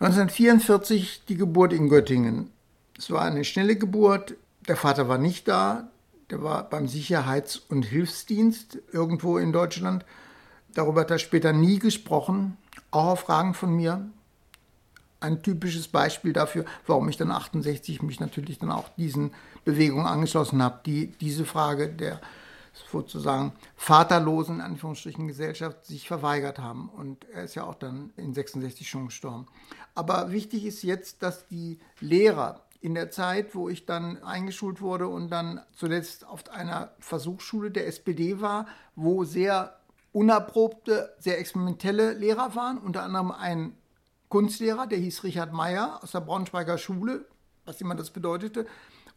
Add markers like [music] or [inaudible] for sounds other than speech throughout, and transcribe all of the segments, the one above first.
1944 die Geburt in Göttingen. Es war eine schnelle Geburt. Der Vater war nicht da. Der war beim Sicherheits- und Hilfsdienst irgendwo in Deutschland. Darüber hat er später nie gesprochen, auch auf Fragen von mir. Ein typisches Beispiel dafür, warum ich dann 68 mich natürlich dann auch diesen Bewegungen angeschlossen habe, die diese Frage der sozusagen vaterlosen, in Anführungsstrichen, Gesellschaft sich verweigert haben. Und er ist ja auch dann in 66 schon gestorben. Aber wichtig ist jetzt, dass die Lehrer in der Zeit, wo ich dann eingeschult wurde und dann zuletzt auf einer Versuchsschule der SPD war, wo sehr unerprobte, sehr experimentelle Lehrer waren, unter anderem ein Kunstlehrer, der hieß Richard Meyer aus der Braunschweiger Schule, was immer das bedeutete,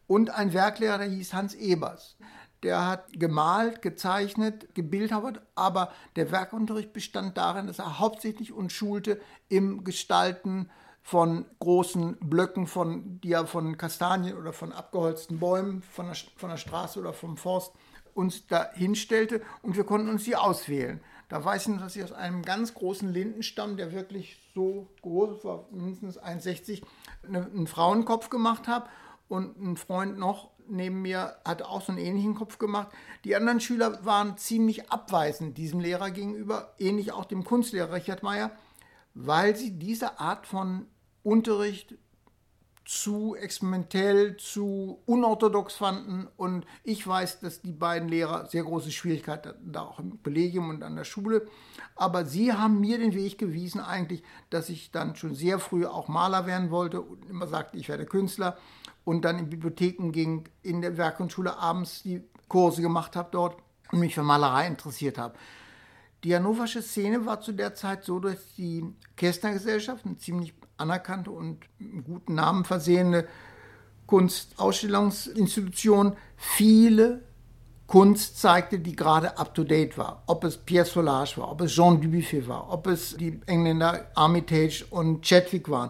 und ein Werklehrer, der hieß Hans Ebers. Der hat gemalt, gezeichnet, gebildhauert, aber der Werkunterricht bestand darin, dass er hauptsächlich uns schulte im Gestalten von großen Blöcken, von, die er von Kastanien oder von abgeholzten Bäumen von der, von der Straße oder vom Forst uns da hinstellte und wir konnten uns die auswählen. Da weiß ich, dass ich aus einem ganz großen Lindenstamm, der wirklich so groß war, mindestens 1,60, einen Frauenkopf gemacht habe und ein Freund noch neben mir hat auch so einen ähnlichen Kopf gemacht. Die anderen Schüler waren ziemlich abweisend diesem Lehrer gegenüber, ähnlich auch dem Kunstlehrer Richard Meyer, weil sie diese Art von Unterricht zu experimentell, zu unorthodox fanden. Und ich weiß, dass die beiden Lehrer sehr große Schwierigkeiten hatten, da auch im Kollegium und an der Schule. Aber sie haben mir den Weg gewiesen, eigentlich, dass ich dann schon sehr früh auch Maler werden wollte und immer sagte, ich werde Künstler. Und dann in Bibliotheken ging, in der Werkgrundschule abends die Kurse gemacht habe dort und mich für Malerei interessiert habe. Die hannoversche Szene war zu der Zeit so, dass die Kästner Gesellschaft, eine ziemlich anerkannte und mit guten Namen versehene Kunstausstellungsinstitution, viele Kunst zeigte, die gerade up-to-date war. Ob es Pierre Solage war, ob es Jean Dubuffet war, ob es die Engländer Armitage und Chadwick waren.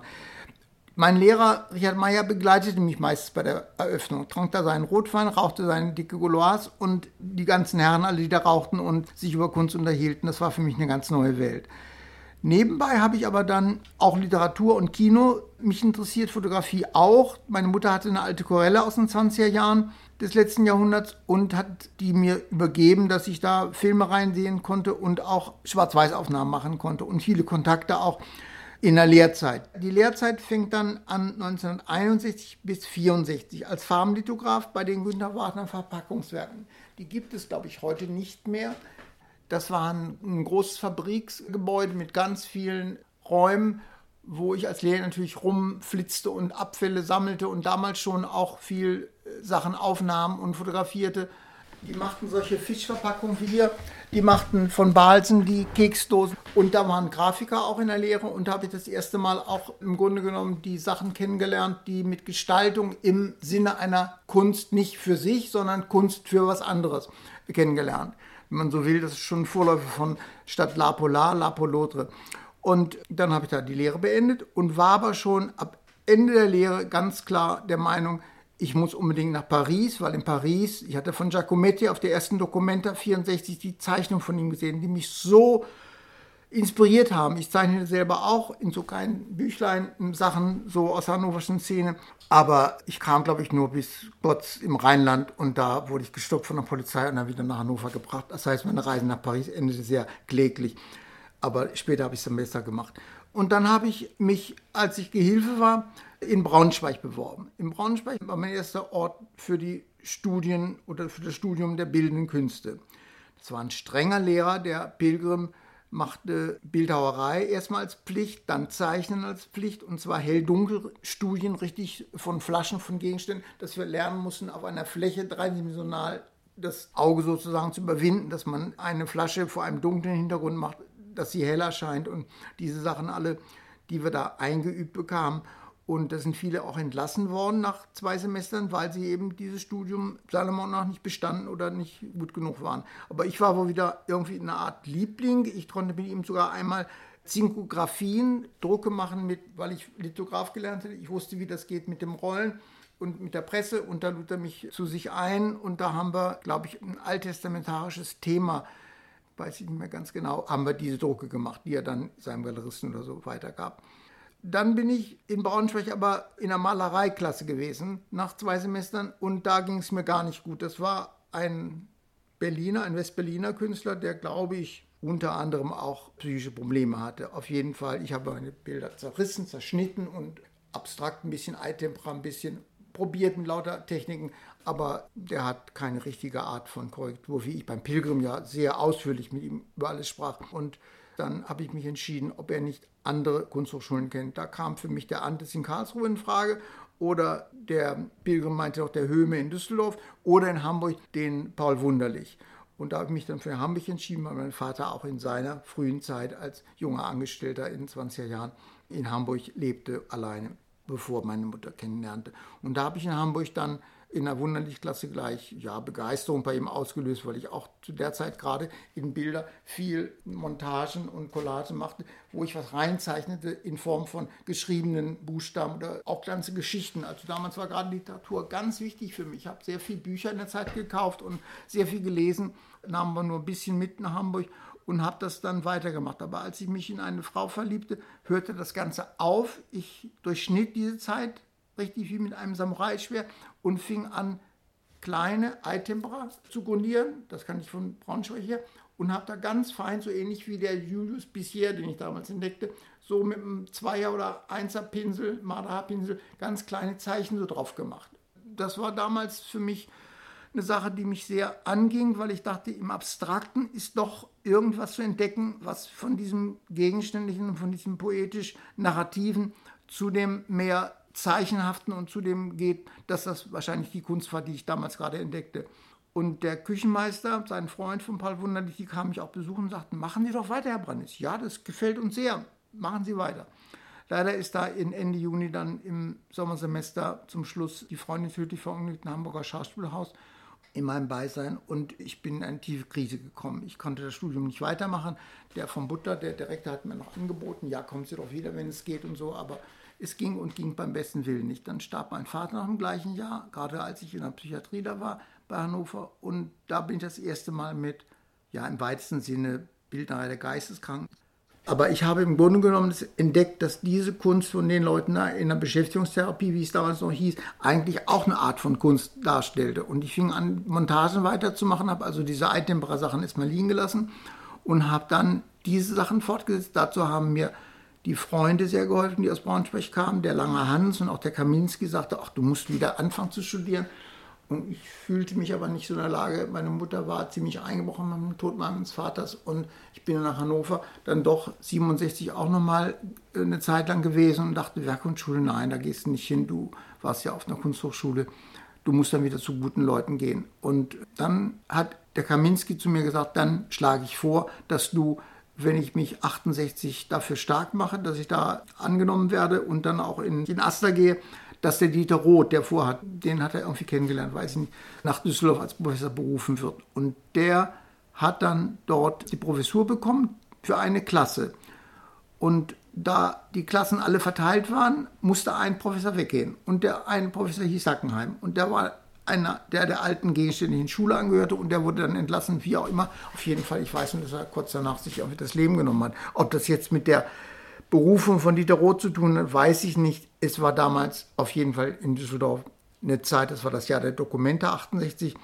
Mein Lehrer Richard Meyer begleitete mich meistens bei der Eröffnung, trank da seinen Rotwein, rauchte seine dicke Gauloise und die ganzen Herren, alle, die da rauchten und sich über Kunst unterhielten, das war für mich eine ganz neue Welt. Nebenbei habe ich aber dann auch Literatur und Kino. Mich interessiert Fotografie auch. Meine Mutter hatte eine alte Korelle aus den 20er Jahren des letzten Jahrhunderts und hat die mir übergeben, dass ich da Filme reinsehen konnte und auch Schwarz-Weiß-Aufnahmen machen konnte und viele Kontakte auch in der Lehrzeit. Die Lehrzeit fängt dann an 1961 bis 64 als Farbenlithograf bei den Günter Wagner Verpackungswerken. Die gibt es, glaube ich, heute nicht mehr. Das war ein, ein großes Fabriksgebäude mit ganz vielen Räumen, wo ich als Lehrer natürlich rumflitzte und Abfälle sammelte und damals schon auch viel äh, Sachen aufnahm und fotografierte. Die machten solche Fischverpackungen wie hier. Die machten von Balsen die Keksdosen. Und da waren Grafiker auch in der Lehre. Und da habe ich das erste Mal auch im Grunde genommen die Sachen kennengelernt, die mit Gestaltung im Sinne einer Kunst nicht für sich, sondern Kunst für was anderes kennengelernt. Wenn man so will, das ist schon Vorläufer von statt La Polar, La Polotre. Und dann habe ich da die Lehre beendet und war aber schon ab Ende der Lehre ganz klar der Meinung, ich muss unbedingt nach Paris, weil in Paris, ich hatte von Giacometti auf der ersten Documenta 64 die Zeichnung von ihm gesehen, die mich so inspiriert haben. Ich zeichne selber auch in so kleinen Büchlein Sachen so aus der hannoverschen Szene. Aber ich kam, glaube ich, nur bis Gotz im Rheinland und da wurde ich gestoppt von der Polizei und dann wieder nach Hannover gebracht. Das heißt, meine Reise nach Paris endete sehr kläglich. Aber später habe ich es dann besser gemacht. Und dann habe ich mich, als ich Gehilfe war, in Braunschweig beworben. In Braunschweig war mein erster Ort für die Studien oder für das Studium der bildenden Künste. Das war ein strenger Lehrer, der Pilgrim machte Bildhauerei erstmal als Pflicht, dann Zeichnen als Pflicht und zwar hell-dunkel-Studien richtig von Flaschen, von Gegenständen, dass wir lernen mussten, auf einer Fläche dreidimensional das Auge sozusagen zu überwinden, dass man eine Flasche vor einem dunklen Hintergrund macht, dass sie heller scheint und diese Sachen alle, die wir da eingeübt bekamen. Und da sind viele auch entlassen worden nach zwei Semestern, weil sie eben dieses Studium Salomon noch nicht bestanden oder nicht gut genug waren. Aber ich war wohl wieder irgendwie eine Art Liebling. Ich konnte mit ihm sogar einmal Zinkografien, Drucke machen, mit, weil ich Lithograf gelernt hatte. Ich wusste, wie das geht mit dem Rollen und mit der Presse. Und da lud er mich zu sich ein. Und da haben wir, glaube ich, ein alttestamentarisches Thema, weiß ich nicht mehr ganz genau, haben wir diese Drucke gemacht, die er dann seinem Galeristen oder so weitergab. Dann bin ich in Braunschweig aber in der Malereiklasse gewesen, nach zwei Semestern, und da ging es mir gar nicht gut. Das war ein Berliner, ein Westberliner Künstler, der, glaube ich, unter anderem auch psychische Probleme hatte. Auf jeden Fall, ich habe meine Bilder zerrissen, zerschnitten und abstrakt ein bisschen, Eitempera ein bisschen probiert mit lauter Techniken, aber der hat keine richtige Art von Korrektur, wie ich beim Pilgrim ja sehr ausführlich mit ihm über alles sprach. Und dann habe ich mich entschieden, ob er nicht andere Kunsthochschulen kennt. Da kam für mich der Antes in Karlsruhe in Frage oder der Pilgrim meinte auch der Höhme in Düsseldorf oder in Hamburg den Paul Wunderlich. Und da habe ich mich dann für Hamburg entschieden, weil mein Vater auch in seiner frühen Zeit als junger Angestellter in 20er Jahren in Hamburg lebte, alleine, bevor meine Mutter kennenlernte. Und da habe ich in Hamburg dann in der Wunderlich-Klasse gleich ja, Begeisterung bei ihm ausgelöst, weil ich auch zu der Zeit gerade in Bilder viel Montagen und Collagen machte, wo ich was reinzeichnete in Form von geschriebenen Buchstaben oder auch ganze Geschichten. Also damals war gerade Literatur ganz wichtig für mich. Ich habe sehr viele Bücher in der Zeit gekauft und sehr viel gelesen, nahmen wir nur ein bisschen mit nach Hamburg und habe das dann weitergemacht. Aber als ich mich in eine Frau verliebte, hörte das Ganze auf. Ich durchschnitt diese Zeit richtig wie mit einem Samurai-Schwert und fing an, kleine Eitempera zu grundieren. Das kann ich von Braunschweig her. Und habe da ganz fein, so ähnlich wie der Julius Bissier, den ich damals entdeckte, so mit einem Zweier- oder Einser-Pinsel, Marderhaarpinsel, ganz kleine Zeichen so drauf gemacht. Das war damals für mich eine Sache, die mich sehr anging, weil ich dachte, im Abstrakten ist doch irgendwas zu entdecken, was von diesem Gegenständlichen und von diesem poetisch-narrativen zu dem mehr Zeichenhaften und zu dem geht, dass das wahrscheinlich die Kunst war, die ich damals gerade entdeckte. Und der Küchenmeister, sein Freund von Paul Wunderlich, die kamen mich auch besuchen und sagten, machen Sie doch weiter, Herr Brannis. Ja, das gefällt uns sehr, machen Sie weiter. Leider ist da in Ende Juni dann im Sommersemester zum Schluss die Freundin tödlich verunglückt im Hamburger Schauspielhaus in meinem Beisein und ich bin in eine tiefe Krise gekommen. Ich konnte das Studium nicht weitermachen. Der vom Butter, der Direktor, hat mir noch angeboten, ja, kommen Sie doch wieder, wenn es geht und so, aber es ging und ging beim besten Willen nicht. Dann starb mein Vater noch im gleichen Jahr, gerade als ich in der Psychiatrie da war bei Hannover und da bin ich das erste Mal mit, ja, im weitesten Sinne Bildnerei der Geisteskranken aber ich habe im Grunde genommen entdeckt, dass diese Kunst von den Leuten in der Beschäftigungstherapie, wie es damals noch hieß, eigentlich auch eine Art von Kunst darstellte. Und ich fing an, Montagen weiterzumachen, habe also diese Eitempera-Sachen erstmal liegen gelassen und habe dann diese Sachen fortgesetzt. Dazu haben mir die Freunde sehr geholfen, die aus Braunschweig kamen. Der lange Hans und auch der Kaminski sagte, ach, du musst wieder anfangen zu studieren. Und ich fühlte mich aber nicht so in der Lage. Meine Mutter war ziemlich eingebrochen mit dem Tod meines Vaters und ich bin nach Hannover dann doch 67 auch nochmal eine Zeit lang gewesen und dachte, Werkkunstschule, nein, da gehst du nicht hin. Du warst ja auf einer Kunsthochschule. Du musst dann wieder zu guten Leuten gehen. Und dann hat der Kaminski zu mir gesagt, dann schlage ich vor, dass du wenn ich mich 68 dafür stark mache, dass ich da angenommen werde und dann auch in den Aster gehe, dass der Dieter Roth, der vorhat, den hat er irgendwie kennengelernt, weiß ich nicht, nach Düsseldorf als Professor berufen wird. Und der hat dann dort die Professur bekommen für eine Klasse. Und da die Klassen alle verteilt waren, musste ein Professor weggehen. Und der eine Professor hieß Sackenheim. Und der war einer, der der alten gegenständlichen Schule angehörte und der wurde dann entlassen, wie auch immer. Auf jeden Fall, ich weiß nur, dass er kurz danach sich auch das Leben genommen hat. Ob das jetzt mit der Berufung von Dieter Roth zu tun hat, weiß ich nicht. Es war damals auf jeden Fall in Düsseldorf eine Zeit, das war das Jahr der Dokumente 68.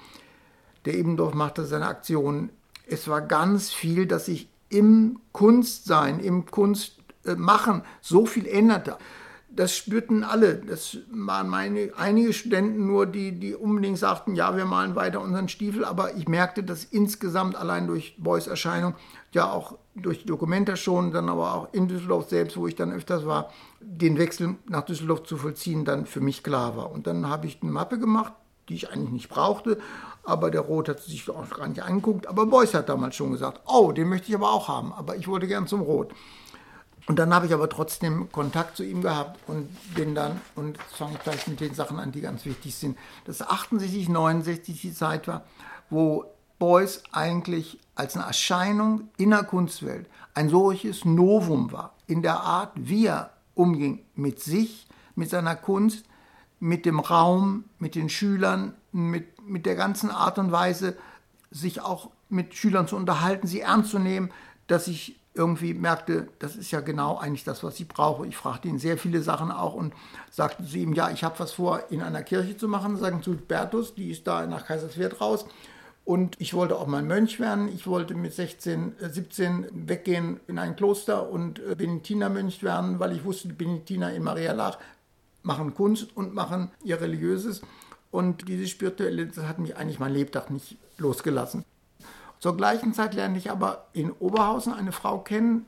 Der Ebendorf machte seine Aktion. Es war ganz viel, dass sich im Kunstsein, im Kunstmachen so viel änderte das spürten alle. Das waren meine, einige Studenten nur, die, die unbedingt sagten, ja, wir malen weiter unseren Stiefel. Aber ich merkte, dass insgesamt allein durch Beuys Erscheinung, ja auch durch die Dokumenta schon, dann aber auch in Düsseldorf selbst, wo ich dann öfters war, den Wechsel nach Düsseldorf zu vollziehen, dann für mich klar war. Und dann habe ich eine Mappe gemacht, die ich eigentlich nicht brauchte, aber der Rot hat sich auch gar nicht angeguckt. Aber Beuys hat damals schon gesagt, oh, den möchte ich aber auch haben, aber ich wollte gern zum Rot. Und dann habe ich aber trotzdem Kontakt zu ihm gehabt und bin dann, und jetzt fange ich gleich mit den Sachen an, die ganz wichtig sind, dass 68, 69 die Zeit war, wo Beuys eigentlich als eine Erscheinung in der Kunstwelt ein solches Novum war, in der Art, wie er umging mit sich, mit seiner Kunst, mit dem Raum, mit den Schülern, mit, mit der ganzen Art und Weise, sich auch mit Schülern zu unterhalten, sie ernst zu nehmen, dass ich irgendwie merkte, das ist ja genau eigentlich das, was ich brauche. Ich fragte ihn sehr viele Sachen auch und sagte zu ihm, ja, ich habe was vor, in einer Kirche zu machen, sagen zu Bertus, die ist da nach Kaiserswerth raus. Und ich wollte auch mal Mönch werden. Ich wollte mit 16, 17 äh, weggehen in ein Kloster und äh, Benediktinermönch werden, weil ich wusste, die Benediktiner in Maria Lach machen Kunst und machen ihr Religiöses. Und diese spirituelle, das hat mich eigentlich mein Lebtag nicht losgelassen. Zur gleichen Zeit lernte ich aber in Oberhausen eine Frau kennen,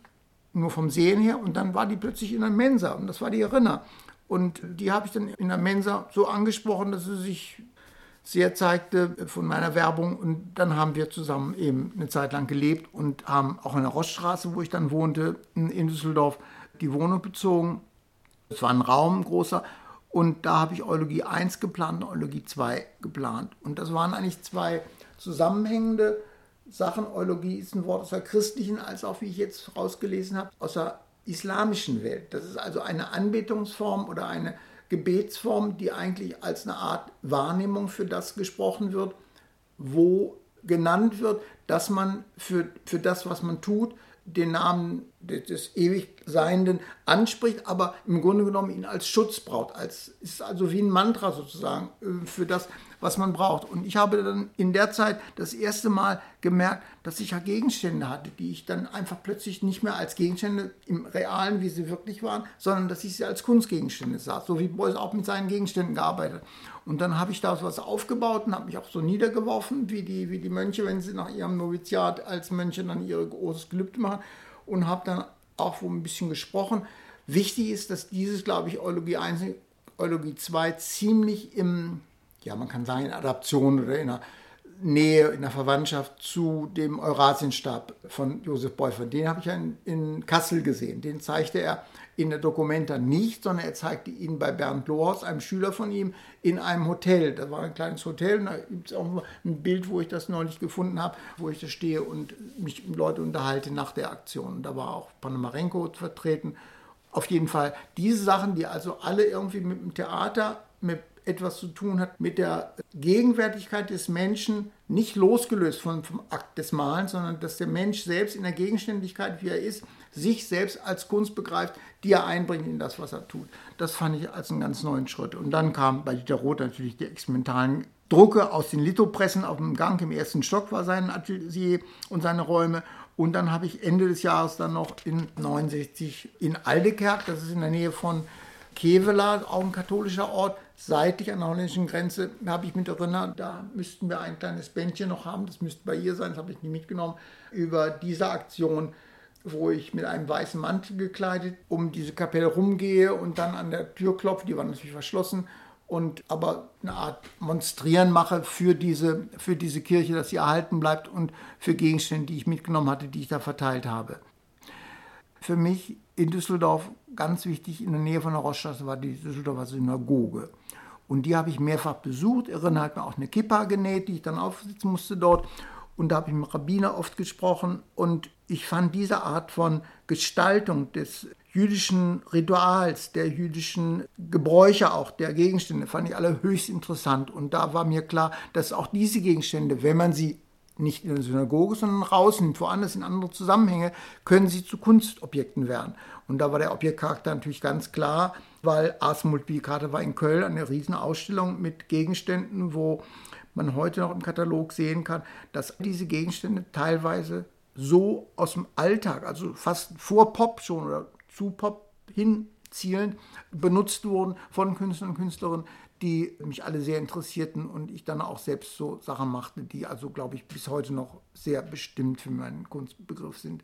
nur vom Sehen her, und dann war die plötzlich in der Mensa und das war die Erinner. Und die habe ich dann in der Mensa so angesprochen, dass sie sich sehr zeigte von meiner Werbung und dann haben wir zusammen eben eine Zeit lang gelebt und haben auch in der Roststraße, wo ich dann wohnte, in Düsseldorf, die Wohnung bezogen. Es war ein Raum, ein großer, und da habe ich Eulogie 1 geplant und Eulogie 2 geplant. Und das waren eigentlich zwei zusammenhängende Sachen. Eulogie ist ein Wort aus der christlichen, als auch, wie ich jetzt rausgelesen habe, aus der islamischen Welt. Das ist also eine Anbetungsform oder eine Gebetsform, die eigentlich als eine Art Wahrnehmung für das gesprochen wird, wo genannt wird, dass man für, für das, was man tut, den Namen des ewig Seienden anspricht, aber im Grunde genommen ihn als Schutz braucht. Als, ist also wie ein Mantra sozusagen äh, für das, was man braucht. Und ich habe dann in der Zeit das erste Mal gemerkt, dass ich ja Gegenstände hatte, die ich dann einfach plötzlich nicht mehr als Gegenstände im Realen, wie sie wirklich waren, sondern dass ich sie als Kunstgegenstände sah. So wie Beuys auch mit seinen Gegenständen gearbeitet. Und dann habe ich da was aufgebaut und habe mich auch so niedergeworfen, wie die, wie die Mönche, wenn sie nach ihrem Noviziat als Mönche dann ihre großes Gelübde machen. Und habe dann auch wo ein bisschen gesprochen. Wichtig ist, dass dieses, glaube ich, Eulogie 1 Eulogie 2 ziemlich im, ja, man kann sagen, in Adaption oder in einer Nähe, in der Verwandtschaft zu dem Eurasienstab von Josef Beuffer. Den habe ich ja in, in, Kassel gesehen. Den zeigte er in der Dokumenta nicht, sondern er zeigte ihn bei Bernd Lohaus, einem Schüler von ihm, in einem Hotel. Das war ein kleines Hotel und da gibt es auch ein Bild, wo ich das neulich gefunden habe, wo ich da stehe und mich mit Leuten unterhalte nach der Aktion. Da war auch Panamarenko vertreten. Auf jeden Fall diese Sachen, die also alle irgendwie mit dem Theater, mit etwas zu tun hat mit der Gegenwärtigkeit des Menschen, nicht losgelöst vom, vom Akt des Malens, sondern dass der Mensch selbst in der Gegenständigkeit, wie er ist, sich selbst als Kunst begreift, die er einbringt in das, was er tut. Das fand ich als einen ganz neuen Schritt. Und dann kam bei Dieter Roth natürlich die experimentalen Drucke aus den Lithopressen auf dem Gang im ersten Stock war sein Atelier und seine Räume. Und dann habe ich Ende des Jahres dann noch in 69 in Aldekerk, das ist in der Nähe von Kevela, auch ein katholischer Ort, seitlich an der holländischen Grenze, habe ich mit erinnert, da müssten wir ein kleines Bändchen noch haben, das müsste bei ihr sein, das habe ich nie mitgenommen, über diese Aktion, wo ich mit einem weißen Mantel gekleidet um diese Kapelle rumgehe und dann an der Tür klopfe, die war natürlich verschlossen, und aber eine Art Monstrieren mache für diese, für diese Kirche, dass sie erhalten bleibt und für Gegenstände, die ich mitgenommen hatte, die ich da verteilt habe. Für mich in Düsseldorf ganz wichtig, in der Nähe von der Roststraße war die Düsseldorfer Synagoge. Und die habe ich mehrfach besucht. Irren hat mir auch eine Kippa genäht, die ich dann aufsitzen musste dort. Und da habe ich mit Rabbiner oft gesprochen. Und ich fand diese Art von Gestaltung des jüdischen Rituals, der jüdischen Gebräuche auch, der Gegenstände, fand ich alle höchst interessant. Und da war mir klar, dass auch diese Gegenstände, wenn man sie nicht in der Synagoge, sondern rausnimmt, woanders in andere Zusammenhänge, können sie zu Kunstobjekten werden. Und da war der Objektcharakter natürlich ganz klar, weil Ars Multiplicata war in Köln eine Riesenausstellung mit Gegenständen, wo man heute noch im Katalog sehen kann, dass diese Gegenstände teilweise so aus dem Alltag, also fast vor Pop schon oder zu Pop hinzielend, benutzt wurden von Künstlern und Künstlerinnen, die mich alle sehr interessierten und ich dann auch selbst so Sachen machte, die also, glaube ich, bis heute noch sehr bestimmt für meinen Kunstbegriff sind.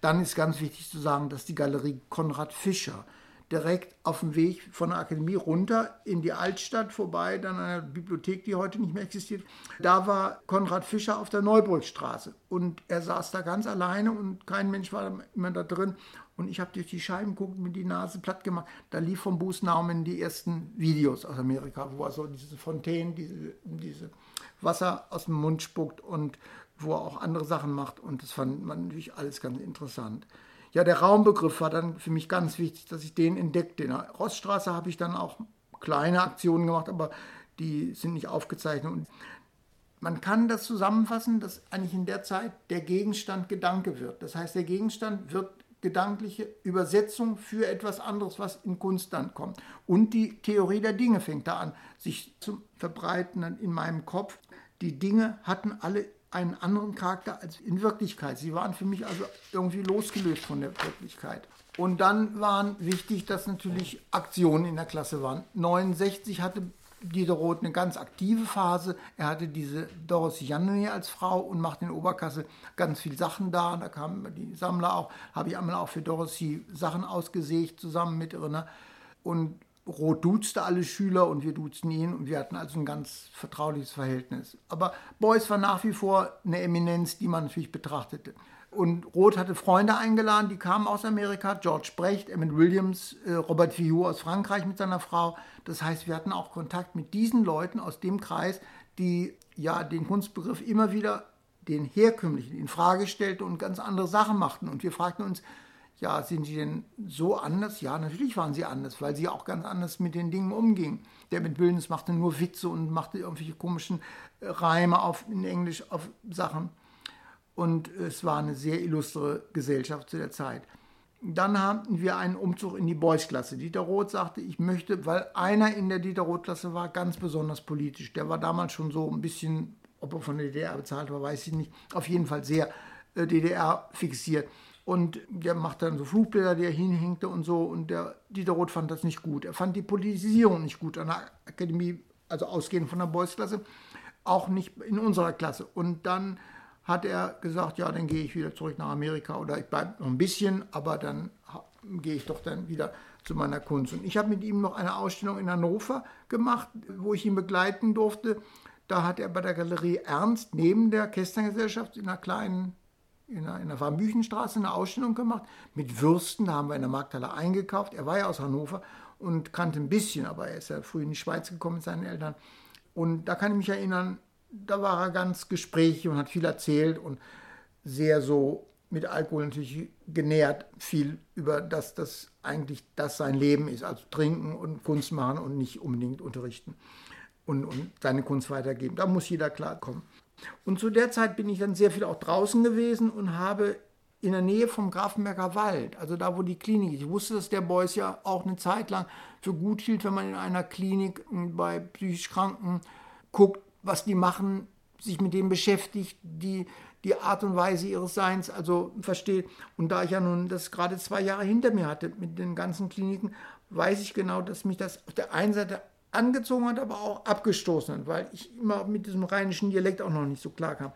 Dann ist ganz wichtig zu sagen, dass die Galerie Konrad Fischer direkt auf dem Weg von der Akademie runter in die Altstadt vorbei, dann an einer Bibliothek, die heute nicht mehr existiert. Da war Konrad Fischer auf der Neuburgstraße und er saß da ganz alleine und kein Mensch war immer da drin. Und ich habe durch die Scheiben geguckt, mir die Nase platt gemacht. Da lief vom Bruce Nauman die ersten Videos aus Amerika, wo er so diese Fontänen, diese, diese Wasser aus dem Mund spuckt und wo er auch andere Sachen macht. Und das fand man natürlich alles ganz interessant. Ja, der Raumbegriff war dann für mich ganz wichtig, dass ich den entdeckte. In der Roststraße habe ich dann auch kleine Aktionen gemacht, aber die sind nicht aufgezeichnet. Und man kann das zusammenfassen, dass eigentlich in der Zeit der Gegenstand Gedanke wird. Das heißt, der Gegenstand wird gedankliche Übersetzung für etwas anderes, was in Kunst dann kommt. Und die Theorie der Dinge fängt da an, sich zu verbreiten in meinem Kopf. Die Dinge hatten alle einen anderen Charakter als in Wirklichkeit. Sie waren für mich also irgendwie losgelöst von der Wirklichkeit. Und dann waren wichtig, dass natürlich Aktionen in der Klasse waren. 69 hatte Diderot eine ganz aktive Phase. Er hatte diese Doris Janne als Frau und machte in Oberkasse ganz viele Sachen da. Da kamen die Sammler auch, habe ich einmal auch für Dorothy Sachen ausgesägt, zusammen mit Irina. Und Roth duzte alle Schüler und wir duzten ihn und wir hatten also ein ganz vertrauliches Verhältnis. Aber Beuys war nach wie vor eine Eminenz, die man natürlich betrachtete. Und Roth hatte Freunde eingeladen, die kamen aus Amerika, George Brecht, Emmett Williams, äh, Robert Fillou aus Frankreich mit seiner Frau. Das heißt, wir hatten auch Kontakt mit diesen Leuten aus dem Kreis, die ja den Kunstbegriff immer wieder den herkömmlichen in Frage stellten und ganz andere Sachen machten. Und wir fragten uns, ja, sind sie denn so anders? Ja, natürlich waren sie anders, weil sie auch ganz anders mit den Dingen umgingen. Der mit Williams machte nur Witze und machte irgendwelche komischen Reime auf, in Englisch auf Sachen und es war eine sehr illustre Gesellschaft zu der Zeit. Dann hatten wir einen Umzug in die Beuys-Klasse. Dieter Roth sagte, ich möchte, weil einer in der Dieter Roth-Klasse war ganz besonders politisch. Der war damals schon so ein bisschen, ob er von der DDR bezahlt war, weiß ich nicht, auf jeden Fall sehr äh, DDR fixiert. Und der machte dann so Flugbilder, die er hinhängte und so. Und der Dieter Roth fand das nicht gut. Er fand die Politisierung nicht gut an der Akademie, also ausgehend von der Beuys-Klasse, auch nicht in unserer Klasse. Und dann hat er gesagt, ja, dann gehe ich wieder zurück nach Amerika oder ich bleibe noch ein bisschen, aber dann gehe ich doch dann wieder zu meiner Kunst. Und ich habe mit ihm noch eine Ausstellung in Hannover gemacht, wo ich ihn begleiten durfte. Da hat er bei der Galerie Ernst neben der Kästnergesellschaft in einer kleinen, in der, in der Warmbüchenstraße eine Ausstellung gemacht mit Würsten. Da haben wir in der Markthalle eingekauft. Er war ja aus Hannover und kannte ein bisschen, aber er ist ja früh in die Schweiz gekommen mit seinen Eltern. Und da kann ich mich erinnern, da war er ganz gesprächig und hat viel erzählt und sehr so mit Alkohol natürlich genährt, viel über das, das eigentlich das sein Leben ist, also trinken und Kunst machen und nicht unbedingt unterrichten und, und seine Kunst weitergeben. Da muss jeder klarkommen. Und zu der Zeit bin ich dann sehr viel auch draußen gewesen und habe in der Nähe vom Grafenberger Wald, also da, wo die Klinik ist. Ich wusste, dass der Beuys ja auch eine Zeit lang für gut hielt, wenn man in einer Klinik bei psychisch Kranken guckt, was die machen, sich mit dem beschäftigt, die die Art und Weise ihres Seins also versteht. Und da ich ja nun das gerade zwei Jahre hinter mir hatte mit den ganzen Kliniken, weiß ich genau, dass mich das auf der einen Seite angezogen hat, aber auch abgestoßen hat, weil ich immer mit diesem rheinischen Dialekt auch noch nicht so klar kam.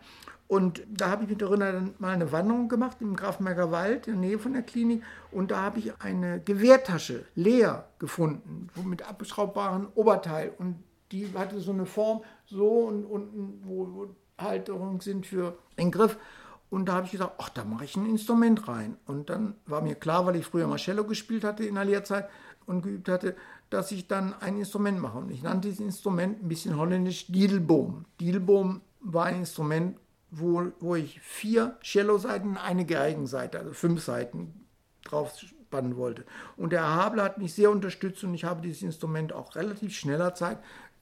Und da habe ich mit der Rinner dann mal eine Wanderung gemacht im Grafenberger Wald in der Nähe von der Klinik und da habe ich eine Gewehrtasche leer gefunden mit abschraubbaren Oberteil und die hatte so eine Form, so und unten, wo Halterungen sind für den Griff. Und da habe ich gesagt, ach, da mache ich ein Instrument rein. Und dann war mir klar, weil ich früher mal Cello gespielt hatte in der Lehrzeit und geübt hatte, dass ich dann ein Instrument mache. Und ich nannte dieses Instrument ein bisschen holländisch Diedelboom. Diedelboom war ein Instrument, wo, wo ich vier Cello-Seiten und eine Geigenseite, also fünf Seiten drauf spannen wollte. Und der Habler hat mich sehr unterstützt und ich habe dieses Instrument auch relativ schneller Zeit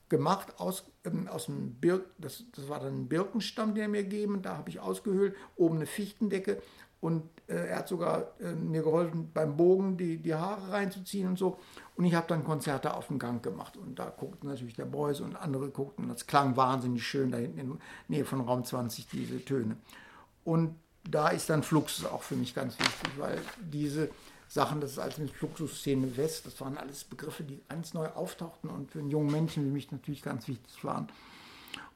gemacht aus, aus dem Birk, das, das war dann ein Birkenstamm, den er mir gegeben, da habe ich ausgehöhlt, oben eine Fichtendecke und äh, er hat sogar äh, mir geholfen, beim Bogen die, die Haare reinzuziehen und so. Und ich habe dann Konzerte auf dem Gang gemacht und da guckten natürlich der Boys und andere guckten. Das klang wahnsinnig schön da hinten in Nähe von Raum 20, diese Töne. Und da ist dann Fluxus auch für mich ganz wichtig, weil diese Sachen, das ist alles mit Fluxusszene West, das waren alles Begriffe, die ganz neu auftauchten und für einen jungen Menschen wie mich natürlich ganz wichtig waren.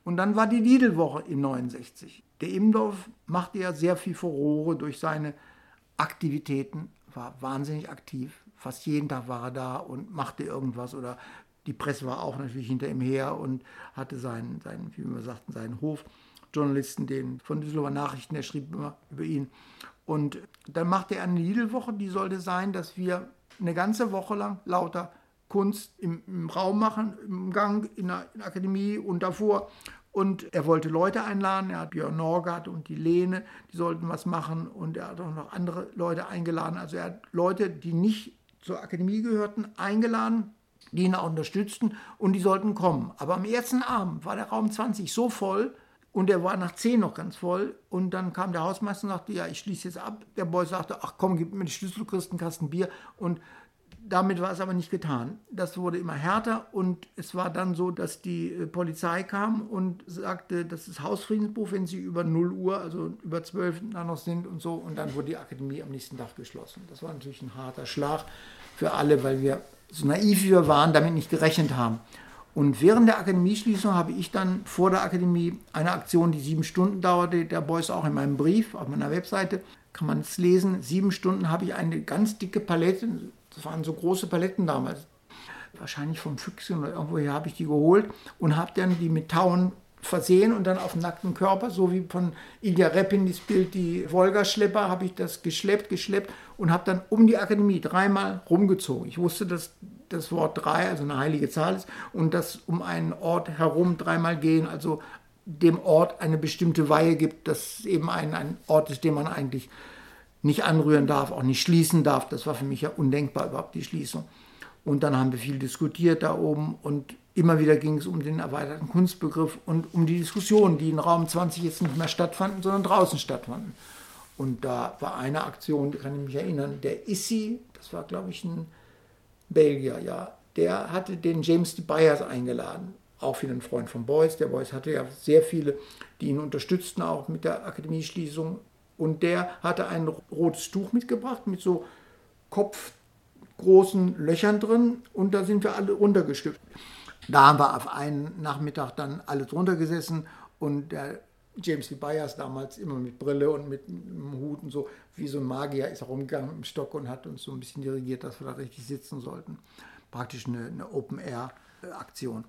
Und dann war die Lidl-Woche in 69. Der Immendorf machte ja sehr viel Furore durch seine Aktivitäten, war wahnsinnig aktiv. Fast jeden Tag war er da und machte irgendwas oder die Presse war auch natürlich hinter ihm her und hatte seinen, seinen wie wir sagten, seinen Hofjournalisten, den von Düsseldorfer Nachrichten, der schrieb immer über ihn. Und dann machte er eine Lidl-Woche, die sollte sein, dass wir eine ganze Woche lang lauter Kunst im, im Raum machen, im Gang, in der, in der, Akademie und davor. Und er wollte Leute einladen, er hat Björn Norgard und die Lene, die sollten was machen und er hat auch noch andere Leute eingeladen. Also er hat Leute, die nicht zur Akademie gehörten, eingeladen, die ihn auch unterstützten und die sollten kommen. Aber am ersten Abend war der Raum 20 so voll, Und der war nach 10 noch ganz voll. Und dann kam der Hausmeister und sagte, ja, ich schließe jetzt ab. Der Boy sagte, ach komm, gib mir die Schlüssel, du kriegst einen Kasten Bier. Und damit war es aber nicht getan. Das wurde immer härter und es war dann so, dass die äh, Polizei kam und sagte, das ist Hausfriedensbruch, wenn sie über 0 Uhr, also über 12 da noch sind und so. Und dann wurde die Akademie am nächsten Tag geschlossen. Das war natürlich ein harter Schlag für alle, weil wir so naiv wir waren, damit nicht gerechnet haben. Und während der Akademieschließung habe ich dann vor der Akademie eine Aktion, die sieben Stunden dauerte, der Boys auch in meinem Brief auf meiner Webseite, kann man es lesen. Sieben Stunden habe ich eine ganz dicke Palette, das waren so große Paletten damals. Wahrscheinlich vom Füchschen oder irgendwoher habe ich die geholt und habe dann die mit Tauen versehen und dann auf dem nackten Körper, so wie von Ilja Repin das Bild, die Wolga-Schlepper, habe ich das geschleppt, geschleppt und habe dann um die Akademie dreimal rumgezogen. Ich wusste, dass das Wort drei, also eine heilige Zahl ist, und dass um einen Ort herum dreimal gehen, also dem Ort eine bestimmte Weihe gibt, dass eben ein, ein Ort ist, den man eigentlich nicht anrühren darf, auch nicht schließen darf. Das war für mich ja undenkbar überhaupt, die Schließung. Und dann haben wir viel diskutiert da oben und immer wieder ging es um den erweiterten Kunstbegriff und um die Diskussionen, die in Raum 20 jetzt nicht mehr stattfanden, sondern draußen stattfanden. Und da war eine Aktion, die kann ich mich erinnern, der Issi, das war glaube ich ein Belgier, ja, der hatte den James de Byers eingeladen, auch wieder ein Freund von Beuys. Der Beuys hatte ja sehr viele, die ihn unterstützten, auch mit der Akademieschließung. Und der hatte ein rotes Tuch mitgebracht mit so kopfgroßen Löchern drin und da sind wir alle runtergestückt. Da haben wir auf einen Nachmittag dann alle drunter gesessen und der James Lee Byers damals immer mit Brille und mit einem Hut und so, wie so ein Magier ist er rumgegangen mit dem Stock und hat uns so ein bisschen dirigiert, dass wir da richtig sitzen sollten. Praktisch eine, eine Open-Air-Aktion.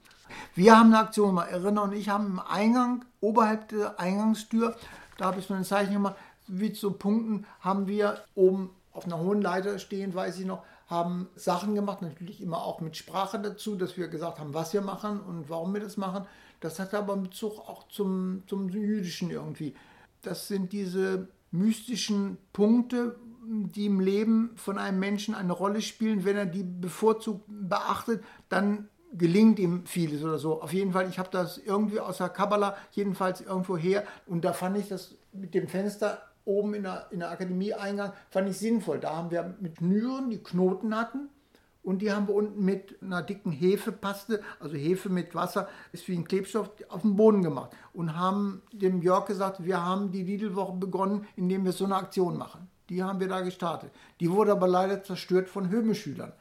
Wir haben eine Aktion, mal Erinner und ich haben im Eingang, oberhalb der Eingangstür, da habe ich so ein Zeichen gemacht, wie zu Punkten haben wir oben auf einer hohen Leiter stehen, weiß ich noch, haben Sachen gemacht, natürlich immer auch mit Sprache dazu, dass wir gesagt haben, was wir machen und warum wir das machen. Das hat aber einen Bezug auch zum, zum Jüdischen irgendwie. Das sind diese mystischen Punkte, die im Leben von einem Menschen eine Rolle spielen. Wenn er die bevorzugt beachtet, dann gelingt ihm vieles oder so. Auf jeden Fall, ich habe das irgendwie aus der Kabbala, jedenfalls irgendwo her. Und da fand ich das mit dem Fenster oben in der, in der Akademie-Eingang, fand ich sinnvoll. Da haben wir mit Schnüren, die Knoten hatten, und die haben wir unten mit einer dicken Hefepaste, also Hefe mit Wasser, ist wie ein Klebstoff, auf den Boden gemacht. Und haben dem Jörg gesagt, wir haben die Lidl-Woche begonnen, indem wir so eine Aktion machen. Die haben wir da gestartet. Die wurde aber leider zerstört von Höme-Schülern,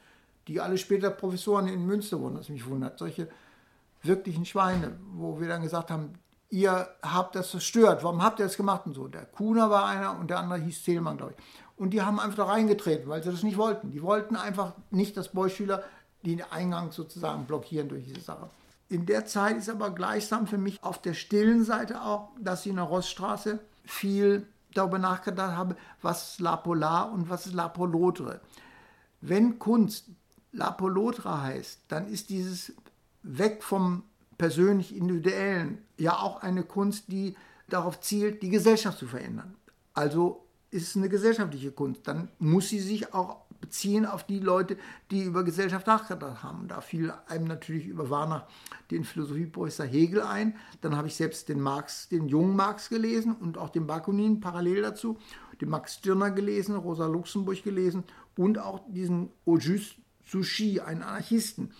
die alle später Professoren in Münster wurden, was mich wundert. Solche wirklichen Schweine, wo wir dann gesagt haben, ihr habt das zerstört, warum habt ihr das gemacht und so. Der Kuhner war einer und der andere hieß Zählmann, glaube ich. Und die haben einfach da reingetreten, weil sie das nicht wollten. Die wollten einfach nicht, dass Boy-Schüler den Eingang sozusagen blockieren durch diese Sache. In der Zeit ist aber gleichsam für mich auf der stillen Seite auch, dass ich in der Rossstraße viel darüber nachgedacht habe, was ist La Polar und was ist La Polotre. Wenn Kunst La Polotre heißt, dann ist dieses weg vom persönlich individuellen ja auch eine Kunst, die darauf zielt, die Gesellschaft zu verändern. Also ist es eine gesellschaftliche Kunst. Dann muss sie sich auch beziehen auf die Leute, die über Gesellschaft nachgedacht haben. Da fiel einem natürlich über Warner den Philosophieprofessor Hegel ein. Dann habe ich selbst den Marx, den jungen Marx gelesen und auch den Bakunin parallel dazu, den Max Stirner gelesen, Rosa Luxemburg gelesen und auch diesen Auguste Sushi, einen Anarchisten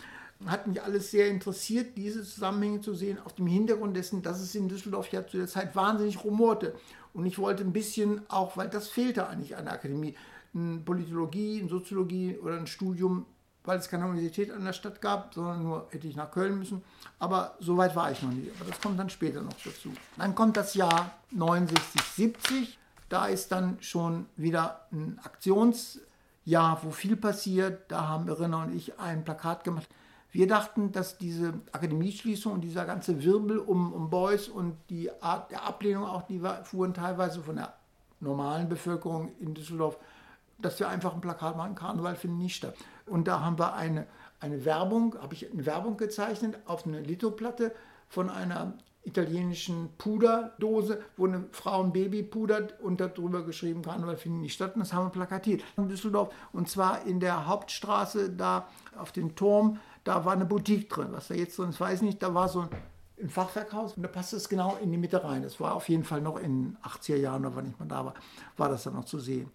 hat mich alles sehr interessiert, diese Zusammenhänge zu sehen, auf dem Hintergrund dessen, dass es in Düsseldorf ja zu der Zeit wahnsinnig rumorte. Und ich wollte ein bisschen auch, weil das fehlte eigentlich an der Akademie, eine Politologie, eine Soziologie oder ein Studium, weil es keine Universität an der Stadt gab, sondern nur hätte ich nach Köln müssen. Aber so weit war ich noch nicht. Aber das kommt dann später noch dazu. Dann kommt das Jahr 69, 70. Da ist dann schon wieder ein Aktionsjahr, wo viel passiert. Da haben Irina und ich ein Plakat gemacht wir dachten, dass diese Akademieschließung und dieser ganze Wirbel um, um Beuys und die Art der Ablehnung auch, die fuhren teilweise von der normalen Bevölkerung in Düsseldorf, dass wir einfach ein Plakat machen, Karneval findet nicht statt. Und da haben wir eine, eine Werbung, habe ich eine Werbung gezeichnet auf eine Lithoplatte von einer italienischen Puderdose, wo eine Frau ein Baby pudert und darüber geschrieben, Karneval findet nicht statt. Und das haben wir plakatiert in Düsseldorf. Und zwar in der Hauptstraße, da auf dem Turm, da war eine Boutique drin. Was da jetzt drin ist, weiß ich nicht. Da war so ein im Fachwerkhaus und da passte es genau in die Mitte rein. Es war auf jeden Fall noch in den 80er Jahren, oder wann ich mal da war, war das dann noch zu sehen.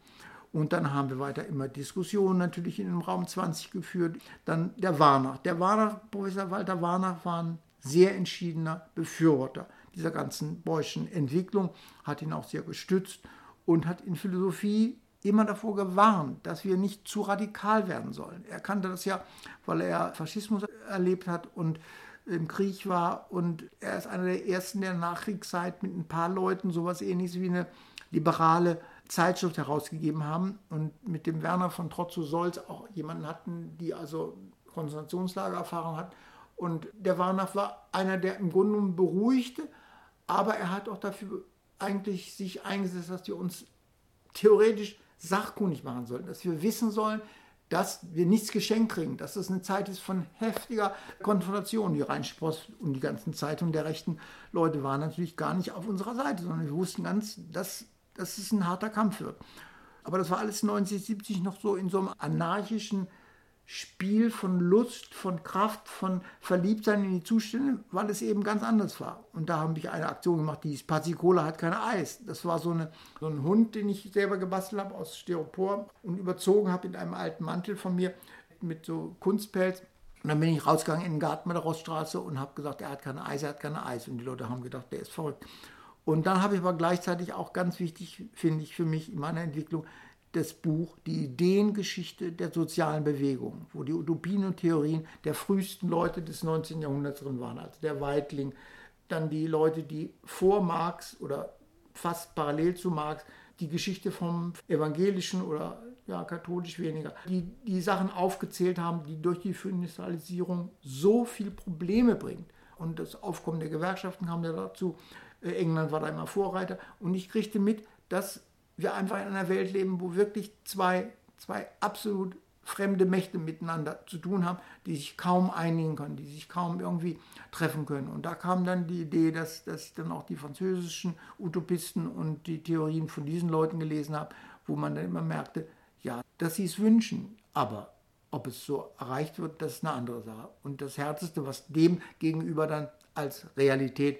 Und dann haben wir weiter immer Diskussionen natürlich in dem Raum 20 geführt. Dann der Warnach. Der Warnach, Professor Walter Warnach war ein sehr entschiedener Befürworter dieser ganzen Beuschen Entwicklung, hat ihn auch sehr gestützt und hat in Philosophie immer davor gewarnt, dass wir nicht zu radikal werden sollen. Er kannte das ja, weil er Faschismus erlebt hat und im Krieg war und er ist einer der ersten der Nachkriegszeit mit ein paar Leuten sowas ähnliches wie eine liberale Zeitschrift herausgegeben haben und mit dem Werner von Trotzow-Solz auch jemanden hatten, die also Konzentrationslagererfahrung hat. Und der Werner war einer, der im Grunde genommen beruhigte, aber er hat auch dafür eigentlich sich eingesetzt, dass wir uns theoretisch sachkundig machen sollten, dass wir wissen sollen, dass wir nichts geschenkt kriegen, dass es eine Zeit ist von heftiger Konfrontation. Die Rheinspost und die ganzen Zeitungen der rechten Leute waren natürlich gar nicht auf unserer Seite, sondern wir wussten ganz, dass, dass es ein harter Kampf wird. Aber das war alles 1970 noch so in so einem anarchischen Spiel von Lust, von Kraft, von Verliebtsein in die Zustände, weil es eben ganz anders war. Und da habe ich eine Aktion gemacht, die ist Pasicola hat kein Eis. Das war so, eine, so ein Hund, den ich selber gebastelt habe aus Styropor und überzogen habe in einem alten Mantel von mir mit so Kunstpelz. Und dann bin ich rausgegangen in den Garten mit der Roststraße und habe gesagt, er hat keine Eis, er hat keine Eis. Und die Leute haben gedacht, der ist verrückt. Und dann habe ich aber gleichzeitig auch ganz wichtig, finde ich, für mich in meiner Entwicklung, das Buch Die Ideengeschichte der sozialen Bewegung, wo die Utopien und Theorien der frühesten Leute des 19. Jahrhunderts drin waren, also der Weitling, dann die Leute, die vor Marx oder fast parallel zu Marx die Geschichte vom evangelischen oder ja, katholisch weniger, die die Sachen aufgezählt haben, die durch die Industrialisierung so viele Probleme bringt. Und das Aufkommen der Gewerkschaften kam ja dazu. Äh, England war da immer Vorreiter. Und ich kriegte mit, dass wir einfach in einer Welt leben, wo wirklich zwei, zwei absolut fremde Mächte miteinander zu tun haben, die sich kaum einigen können, die sich kaum irgendwie treffen können. Und da kam dann die Idee, dass, dass ich dann auch die französischen Utopisten und die Theorien von diesen Leuten gelesen habe, wo man dann immer merkte, ja, dass sie es wünschen, aber ob es so erreicht wird, das ist eine andere Sache. Und das Härteste, was dem gegenüber dann als Realität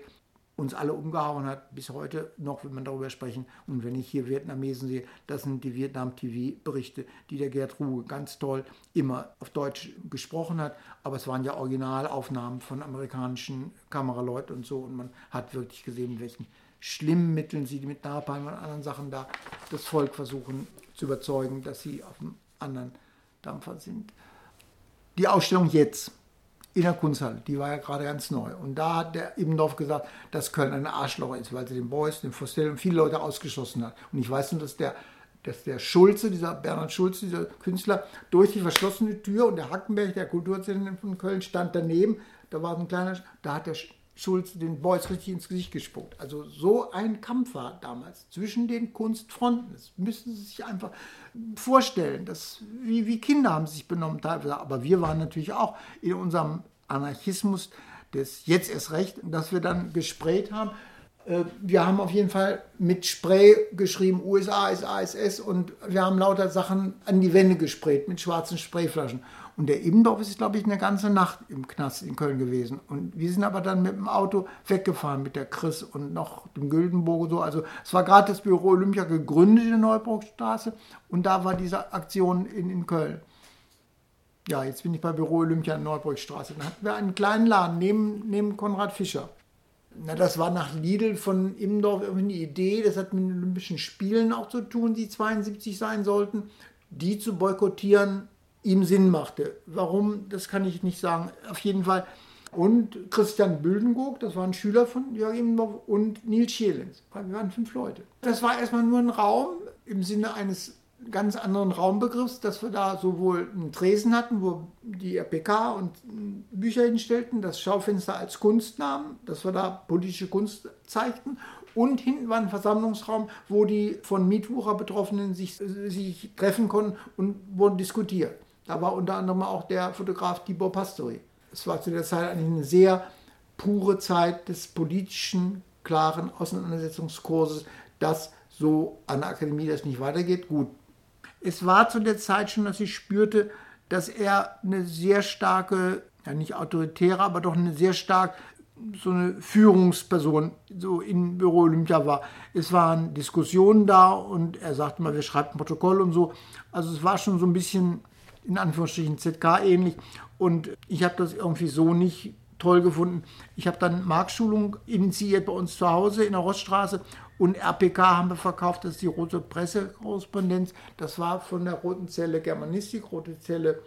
uns alle umgehauen hat, bis heute noch, wenn man darüber sprechen. Und wenn ich hier Vietnamesen sehe, das sind die Vietnam-TV-Berichte, die der Gerd Ruhe ganz toll immer auf Deutsch gesprochen hat. Aber es waren ja Originalaufnahmen von amerikanischen Kameraleuten und so. Und man hat wirklich gesehen, welchen schlimmen Mitteln sie mit Napalm und anderen Sachen da das Volk versuchen zu überzeugen, dass sie auf einem anderen Dampfer sind. Die Ausstellung jetzt in der Kunsthalle. Die war ja gerade ganz neu. Und da hat der Immendorf gesagt, dass Köln ein Arschloch ist, weil sie den Beuys, den Fostel und viele Leute ausgeschlossen hat. Und ich weiß nur, dass der, dass der Schulze, dieser Bernhard Schulze, dieser Künstler, durch die verschlossene Tür und der Hackenberg, der Kulturzentrum von Köln, stand daneben. Da war ein kleiner, da hat der Schulze den Beuys richtig ins Gesicht gespuckt. Also so ein Kampf war damals zwischen den Kunstfronten. Das müssen Sie sich einfach vorstellen. Das, wie, wie Kinder haben sich benommen teilweise. Aber wir waren natürlich auch in unserem Anarchismus des jetzt erst recht, dass wir dann gesprayt haben. Äh, wir haben auf jeden Fall mit Spray geschrieben, USA ist ASS und wir haben lauter Sachen an die Wände gesprayt mit schwarzen Sprayflaschen. Und der Immendorf ist, glaube ich, eine ganze Nacht im Knast in Köln gewesen. Und wir sind aber dann mit dem Auto weggefahren mit der Chris und noch dem Güldenburg und so. Also es war gerade das Büro Olympia gegründet in der Neubruchstraße und da war diese Aktion in, in Köln. Ja, jetzt bin ich bei Büro Olympia in Neubruchstraße. Dann hatten wir einen kleinen Laden neben, neben Konrad Fischer. Na, das war nach Lidl von Immendorf irgendwie eine Idee. Das hat mit den Olympischen Spielen auch zu tun, die 72 sein sollten. Die zu boykottieren, ihm Sinn machte. Warum, das kann ich nicht sagen. Auf jeden Fall. Und Christian Büldenburg, das war ein Schüler von Jörg Immendorf, und Nils Schelens. Wir waren fünf Leute. Das war erstmal nur ein Raum im Sinne eines ganz anderen Raumbegriffs, dass wir da sowohl einen Tresen hatten, wo die RPK und Bücher hinstellten, das Schaufenster als Kunst nahmen, dass wir da politische Kunst zeigten und hinten war ein Versammlungsraum, wo die von Mietwucher Betroffenen sich, sich treffen konnten und wurden diskutiert. Da war unter anderem auch der Fotograf Tibor Pastori. Es war zu der Zeit eigentlich eine sehr pure Zeit des politischen, klaren Auseinandersetzungskurses, dass so an der Akademie das nicht weitergeht. Gut. Es war zu der Zeit schon, dass ich spürte, dass er eine sehr starke, ja nicht autoritäre, aber doch eine sehr stark so eine Führungsperson so in Büro Olympia war. Es waren Diskussionen da und er sagte mal, wir schreiben ein Protokoll und so. Also es war schon so ein bisschen in Anführungsstrichen ZK ähnlich und ich habe das irgendwie so nicht toll gefunden. Ich habe dann Marktschulung initiiert bei uns zu Hause in der Roststraße und RPK haben wir verkauft, das ist die Rote Pressekorrespondenz. Das war von der Roten Zelle Germanistik, Rote Zelle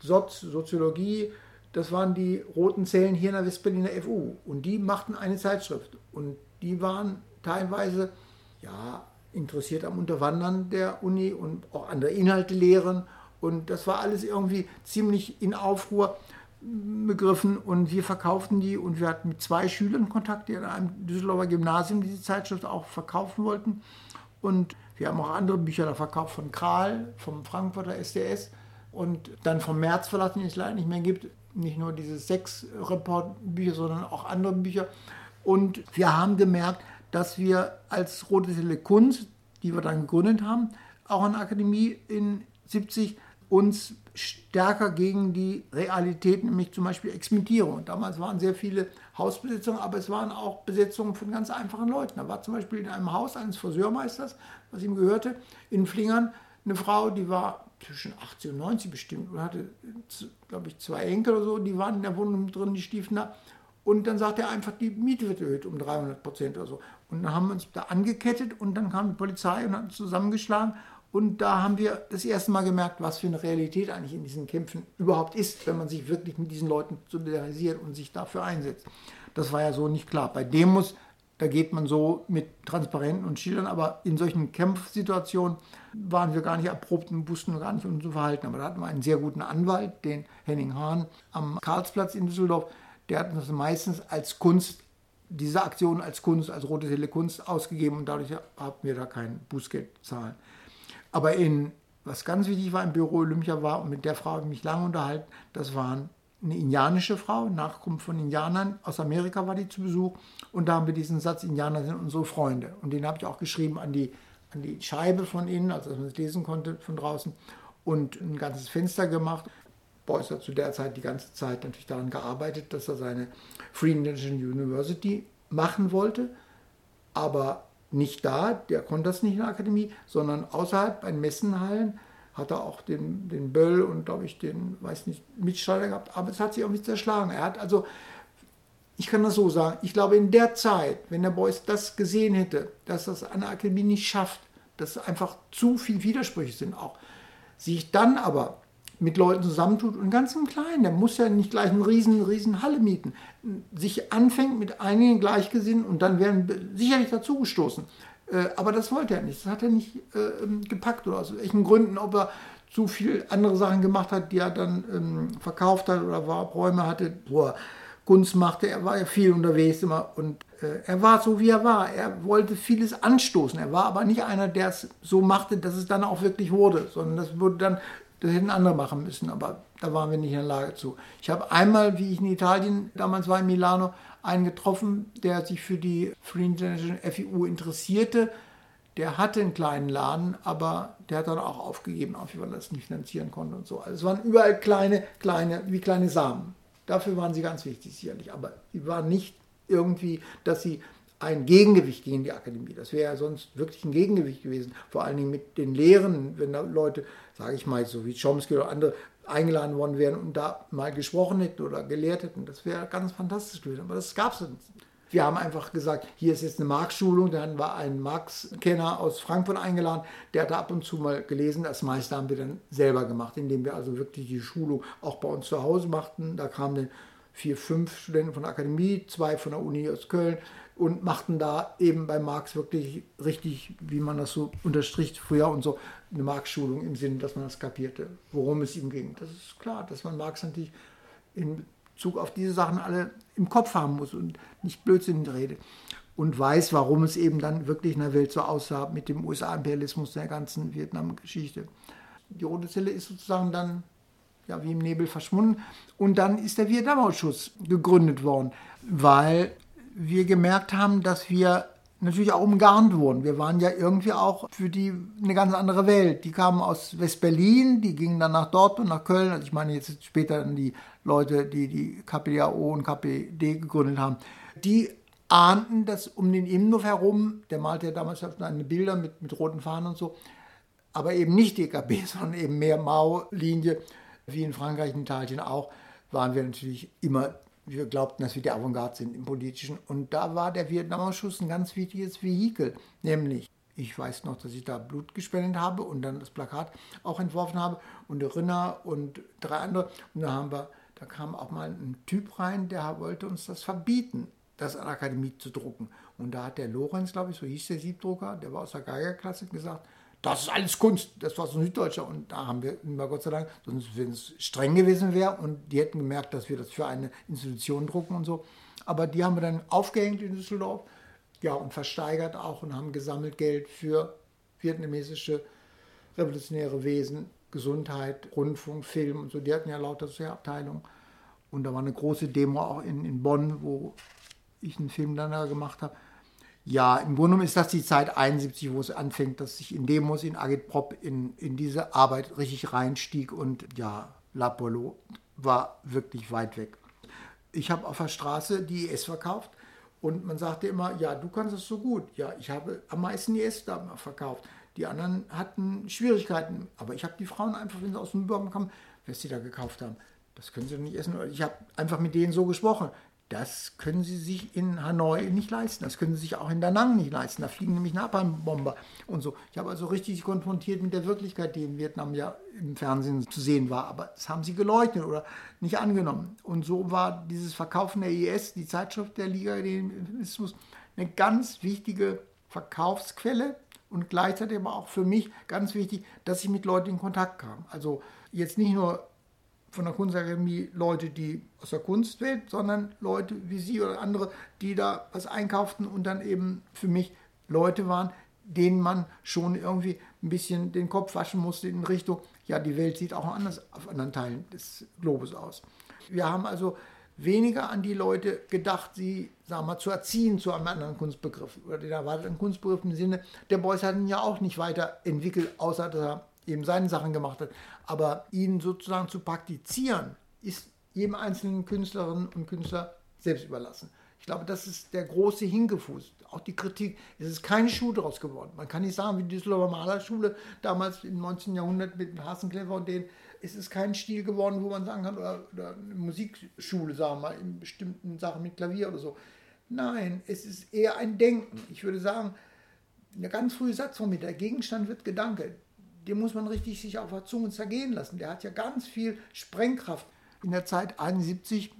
Soz, Soziologie. Das waren die roten Zellen hier in der Westberliner FU. Und die machten eine Zeitschrift. Und die waren teilweise ja, interessiert am Unterwandern der Uni und auch andere Inhalte lehren. Und das war alles irgendwie ziemlich in Aufruhr begriffen und wir verkauften die und wir hatten mit zwei Schülern Kontakt, die an einem Düsseldorfer Gymnasium diese Zeitschrift auch verkaufen wollten. Und wir haben auch andere Bücher da verkauft von Kral, vom Frankfurter SDS und dann vom März Verlag, den es leider nicht mehr gibt. Nicht nur diese sechs Report-Bücher, sondern auch andere Bücher. Und wir haben gemerkt, dass wir als Rote Tele Kunst, die wir dann gegründet haben, auch an der Akademie in 70 uns stärker gegen die Realität, nämlich zum Beispiel Exmittierung. Damals waren sehr viele Hausbesitzungen, aber es waren auch Besetzungen von ganz einfachen Leuten. Da war zum Beispiel in einem Haus eines Friseurmeisters, was ihm gehörte, in Flingern, eine Frau, die war zwischen 80 und 90 bestimmt und hatte, glaube ich, zwei Enkel oder so, die waren in der Wohnung drin, die stiefen da. Und dann sagte er einfach, die Miete wird erhöht um 300 Prozent oder so. Und dann haben wir uns da angekettet und dann kam die Polizei und hat uns zusammengeschlagen und da haben wir das erste Mal gemerkt, was für eine Realität eigentlich in diesen Kämpfen überhaupt ist, wenn man sich wirklich mit diesen Leuten solidarisiert und sich dafür einsetzt. Das war ja so nicht klar. Bei Demos, da geht man so mit Transparenten und Schildern, aber in solchen Kampfsituationen waren wir gar nicht erprobt und wussten gar nicht, uns zu verhalten. Aber da hatten wir einen sehr guten Anwalt, den Henning Hahn am Karlsplatz in Düsseldorf. Der hat uns meistens als Kunst diese Aktion als Kunst, als rote Tele Kunst ausgegeben und dadurch haben wir da kein Bußgeld zahlen. Aber in, was ganz wichtig war im Büro Olympia war, und mit der Frau habe ich mich lange unterhalten, das war eine indianische Frau, Nachkunft von Indianern, aus Amerika war die zu Besuch. Und da haben wir diesen Satz, Indianer sind unsere Freunde. Und den habe ich auch geschrieben an die, an die Scheibe von innen, also dass man es lesen konnte von draußen. Und ein ganzes Fenster gemacht. Beuys hat zu der Zeit die ganze Zeit natürlich daran gearbeitet, dass er seine Free International University machen wollte. Aber nicht da, der konnte das nicht in der Akademie, sondern außerhalb bei Messenhallen hat er auch den, den Böll und glaube ich den, weiß nicht, Mitstreiter gehabt, aber es hat sich auch nicht zerschlagen. Er hat also, ich kann das so sagen, ich glaube in der Zeit, wenn der Beuys das gesehen hätte, dass das an der Akademie nicht schafft, dass einfach zu viel Widersprüche sind auch, sich dann aber mit Leuten zusammentut und ganz im Kleinen, der muss ja nicht gleich eine riesen, riesen Halle mieten, sich anfängt mit einigen Gleichgesinnten und dann werden sicherlich dazugestoßen. Äh, aber das wollte er nicht, das hat er nicht äh, ähm, gepackt oder aus welchen Gründen, ob er zu viel andere Sachen gemacht hat, die er dann ähm, verkauft hat oder war, Räume hatte, wo er Kunst machte, er war ja viel unterwegs immer und äh, er war so, wie er war. Er wollte vieles anstoßen. Er war aber nicht einer, der es so machte, dass es dann auch wirklich wurde, sondern das wurde dann das hätten andere machen müssen, aber da waren wir nicht in der Lage zu. Ich habe einmal, wie ich in Italien damals war, in Milano, einen getroffen, der sich für die Free International FIU interessierte. Der hatte einen kleinen Laden, aber der hat dann auch aufgegeben, auch weil er das nicht finanzieren konnte und so. Also es waren überall kleine, kleine, wie kleine Samen. Dafür waren sie ganz wichtig, sicherlich. Aber sie waren nicht irgendwie, dass sie ein Gegengewicht gegen die Akademie. Das wäre ja sonst wirklich ein Gegengewicht gewesen. Vor allen Dingen mit den Lehren, wenn da Leute sage ich mal, so wie Chomsky oder andere eingeladen worden wären und da mal gesprochen hätten oder gelehrt hätten. Das wäre ganz fantastisch gewesen. Aber das gab es nicht. Wir haben einfach gesagt, hier ist jetzt eine Marx-Schulung. Dann war ein Marx-Kenner aus Frankfurt eingeladen, der hat da ab und zu mal gelesen. Das meiste haben wir dann selber gemacht, indem wir also wirklich die Schulung auch bei uns zu Hause machten. Da kamen dann vier, fünf Studenten von der Akademie, zwei von der Uni aus Köln, und machten da eben bei Marx wirklich richtig, wie man das so unterstricht früher und so, eine Marx-Schulung im Sinne, dass man das kapierte, worum es ihm ging. Das ist klar, dass man Marx natürlich in Bezug auf diese Sachen alle im Kopf haben muss und nicht Blödsinn redet. Und weiß, warum es eben dann wirklich in der Welt so aussah mit dem USA-Imperialismus der ganzen Vietnam-Geschichte. Die Rote Zelle ist sozusagen dann ja, wie im Nebel verschwunden. Und dann ist der Vietnam-Ausschuss gegründet worden, weil wir gemerkt haben, dass wir natürlich auch umgarnt wurden. Wir waren ja irgendwie auch für die eine ganz andere Welt. Die kamen aus West-Berlin, die gingen dann nach Dortmund, nach Köln. Also ich meine jetzt später die Leute, die die KPDAO und KPD gegründet haben. Die ahnten, dass um den Imnov herum, der malte ja damals seine Bilder mit, mit roten Fahnen und so, aber eben nicht DKB, [laughs] sondern eben mehr Mao-Linie, wie in Frankreich und Italien auch, waren wir natürlich immer wir glaubten, dass wir die Avantgarde sind im Politischen. Und da war der Vietnamausschuss ein ganz wichtiges Vehikel. Nämlich, ich weiß noch, dass ich da Blut gespendet habe und dann das Plakat auch entworfen habe und der Rinner und drei andere. Und da haben wir, da kam auch mal ein Typ rein, der wollte uns das verbieten, das an der Akademie zu drucken. Und da hat der Lorenz, glaube ich, so hieß der Siebdrucker, der war aus der Geigerklasse, gesagt, das ist alles Kunst, das war so ein Süddeutscher. Und da haben wir immer Gott sei Dank, sonst wenn es streng gewesen wäre und die hätten gemerkt, dass wir das für eine Institution drucken und so. Aber die haben wir dann aufgehängt in Düsseldorf, ja, und versteigert auch und haben gesammelt Geld für vietnamesische revolutionäre Wesen, Gesundheit, Rundfunk, Film und so. Die hatten ja lauter solche Abteilungen. Und da war eine große Demo auch in, in Bonn, wo ich einen Film dann da gemacht habe. Ja, im Grunde genommen ist das die Zeit 71, wo es anfängt, dass ich in Demos, in Agitprop, in, in diese Arbeit richtig reinstieg und ja, L'Apollo war wirklich weit weg. Ich habe auf der Straße die IS verkauft und man sagte immer, ja, du kannst es so gut. Ja, ich habe am meisten IS da verkauft. Die anderen hatten Schwierigkeiten, aber ich habe die Frauen einfach, wenn sie aus dem Übergang kamen, was sie da gekauft haben, das können sie nicht essen. Ich habe einfach mit denen so gesprochen. Das können sie sich in Hanoi nicht leisten. Das können sie sich auch in Da Nang nicht leisten. Da fliegen nämlich Napalmbomber und so. Ich habe also richtig konfrontiert mit der Wirklichkeit, die in Vietnam ja im Fernsehen zu sehen war. Aber das haben sie geleugnet oder nicht angenommen. Und so war dieses Verkaufen der IS, die Zeitschrift der Liga Idealismus, eine ganz wichtige Verkaufsquelle und gleichzeitig aber auch für mich ganz wichtig, dass ich mit Leuten in Kontakt kam. Also jetzt nicht nur von der Kunstakademie Leute, die aus der Kunstwelt, sondern Leute wie Sie oder andere, die da was einkauften und dann eben für mich Leute waren, denen man schon irgendwie ein bisschen den Kopf waschen musste in Richtung, ja, die Welt sieht auch anders auf anderen Teilen des Globus aus. Wir haben also weniger an die Leute gedacht, sie sagen wir mal, zu erziehen zu einem anderen Kunstbegriff oder den erwarteten Kunstbegriff im Sinne, der Beuys hat ihn ja auch nicht weiterentwickelt, außer dass er eben seine Sachen gemacht hat. Aber ihn sozusagen zu praktizieren, ist jedem einzelnen Künstlerin und Künstler selbst überlassen. Ich glaube, das ist der große Hingefuß. Auch die Kritik. Es ist keine Schule daraus geworden. Man kann nicht sagen, wie die Düsseldorfer Malerschule damals im 19. Jahrhundert mit Hasenclever und denen. Es ist kein Stil geworden, wo man sagen kann, oder, oder eine Musikschule, sagen wir mal, in bestimmten Sachen mit Klavier oder so. Nein, es ist eher ein Denken. Ich würde sagen, eine ganz frühe Satzform mit der Gegenstand wird Gedanke den muss man richtig sich auf der Zunge zergehen lassen. Der hat ja ganz viel Sprengkraft. In der Zeit 71,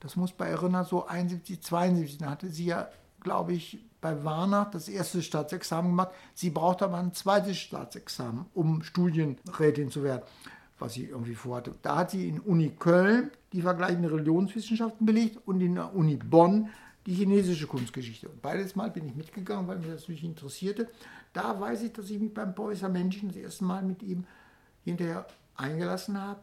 das muss bei Erinner so 71, 72, da hatte sie ja, glaube ich, bei Warner das erste Staatsexamen gemacht. Sie brauchte aber ein zweites Staatsexamen, um Studienrätin zu werden, was sie irgendwie vorhatte. Da hat sie in Uni Köln die vergleichende Religionswissenschaften belegt und in der Uni Bonn die chinesische Kunstgeschichte. Und beides Mal bin ich mitgegangen, weil mich das natürlich interessierte. Da weiß ich, dass ich mich beim Preußer Menschen das erste Mal mit ihm hinterher eingelassen habe,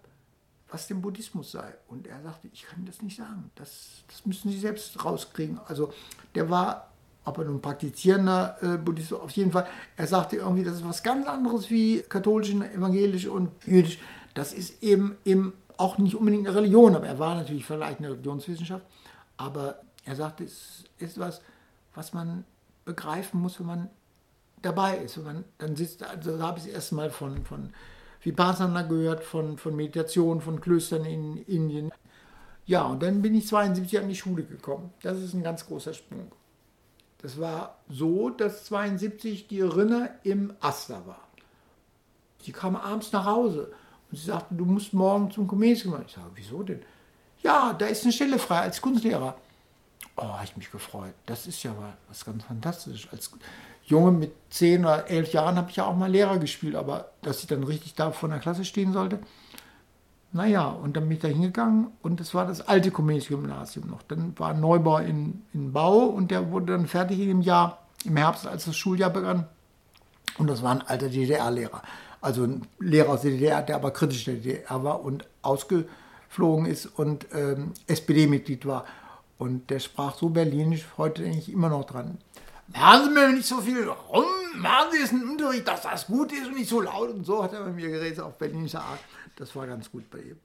was dem Buddhismus sei. Und er sagte, ich kann das nicht sagen. Das, das müssen Sie selbst rauskriegen. Also der war, ob er nun praktizierender äh, Buddhist auf jeden Fall, er sagte irgendwie, das ist was ganz anderes wie katholisch, evangelisch und jüdisch. Das ist eben, eben auch nicht unbedingt eine Religion, aber er war natürlich vielleicht eine Religionswissenschaft. Aber er sagte, es ist was, was man begreifen muss, wenn man dabei ist. Wenn man dann sitzt, also da habe ich das erste Mal von, von Vipassana gehört, von, von Meditation, von Klöstern in Indien. Ja, und dann bin ich 72 an die Schule gekommen. Das ist ein ganz großer Sprung. Das war so, dass 72 die Rinne im Aster war. Sie kam abends nach Hause und sie sagte, du musst morgen zum Komedium. Ich sage, wieso denn? Ja, da ist eine Stelle frei als Kunstlehrer. Oh, habe ich mich gefreut. Das ist ja was ganz Fantastisches. Als Junge mit zehn oder elf Jahren habe ich ja auch mal Lehrer gespielt, aber dass ich dann richtig da vor der Klasse stehen sollte, naja, und dann bin ich da hingegangen und das war das alte Comenius-Gymnasium noch. Dann war ein Neubau in, in Bau und der wurde dann fertig in dem Jahr, im Herbst, als das Schuljahr begann. Und das war ein alter DDR-Lehrer. Also ein Lehrer aus der DDR, der aber kritisch der DDR war und ausgeflogen ist und ähm, SPD-Mitglied war. Und der sprach so berlinisch, heute denke ich immer noch dran. machen Sie mir nicht so viel rum, machen Sie es im Unterricht, dass das gut ist und nicht so laut und so, hat er bei mir geredet, auf berlinischer Art. Das war ganz gut bei ihm.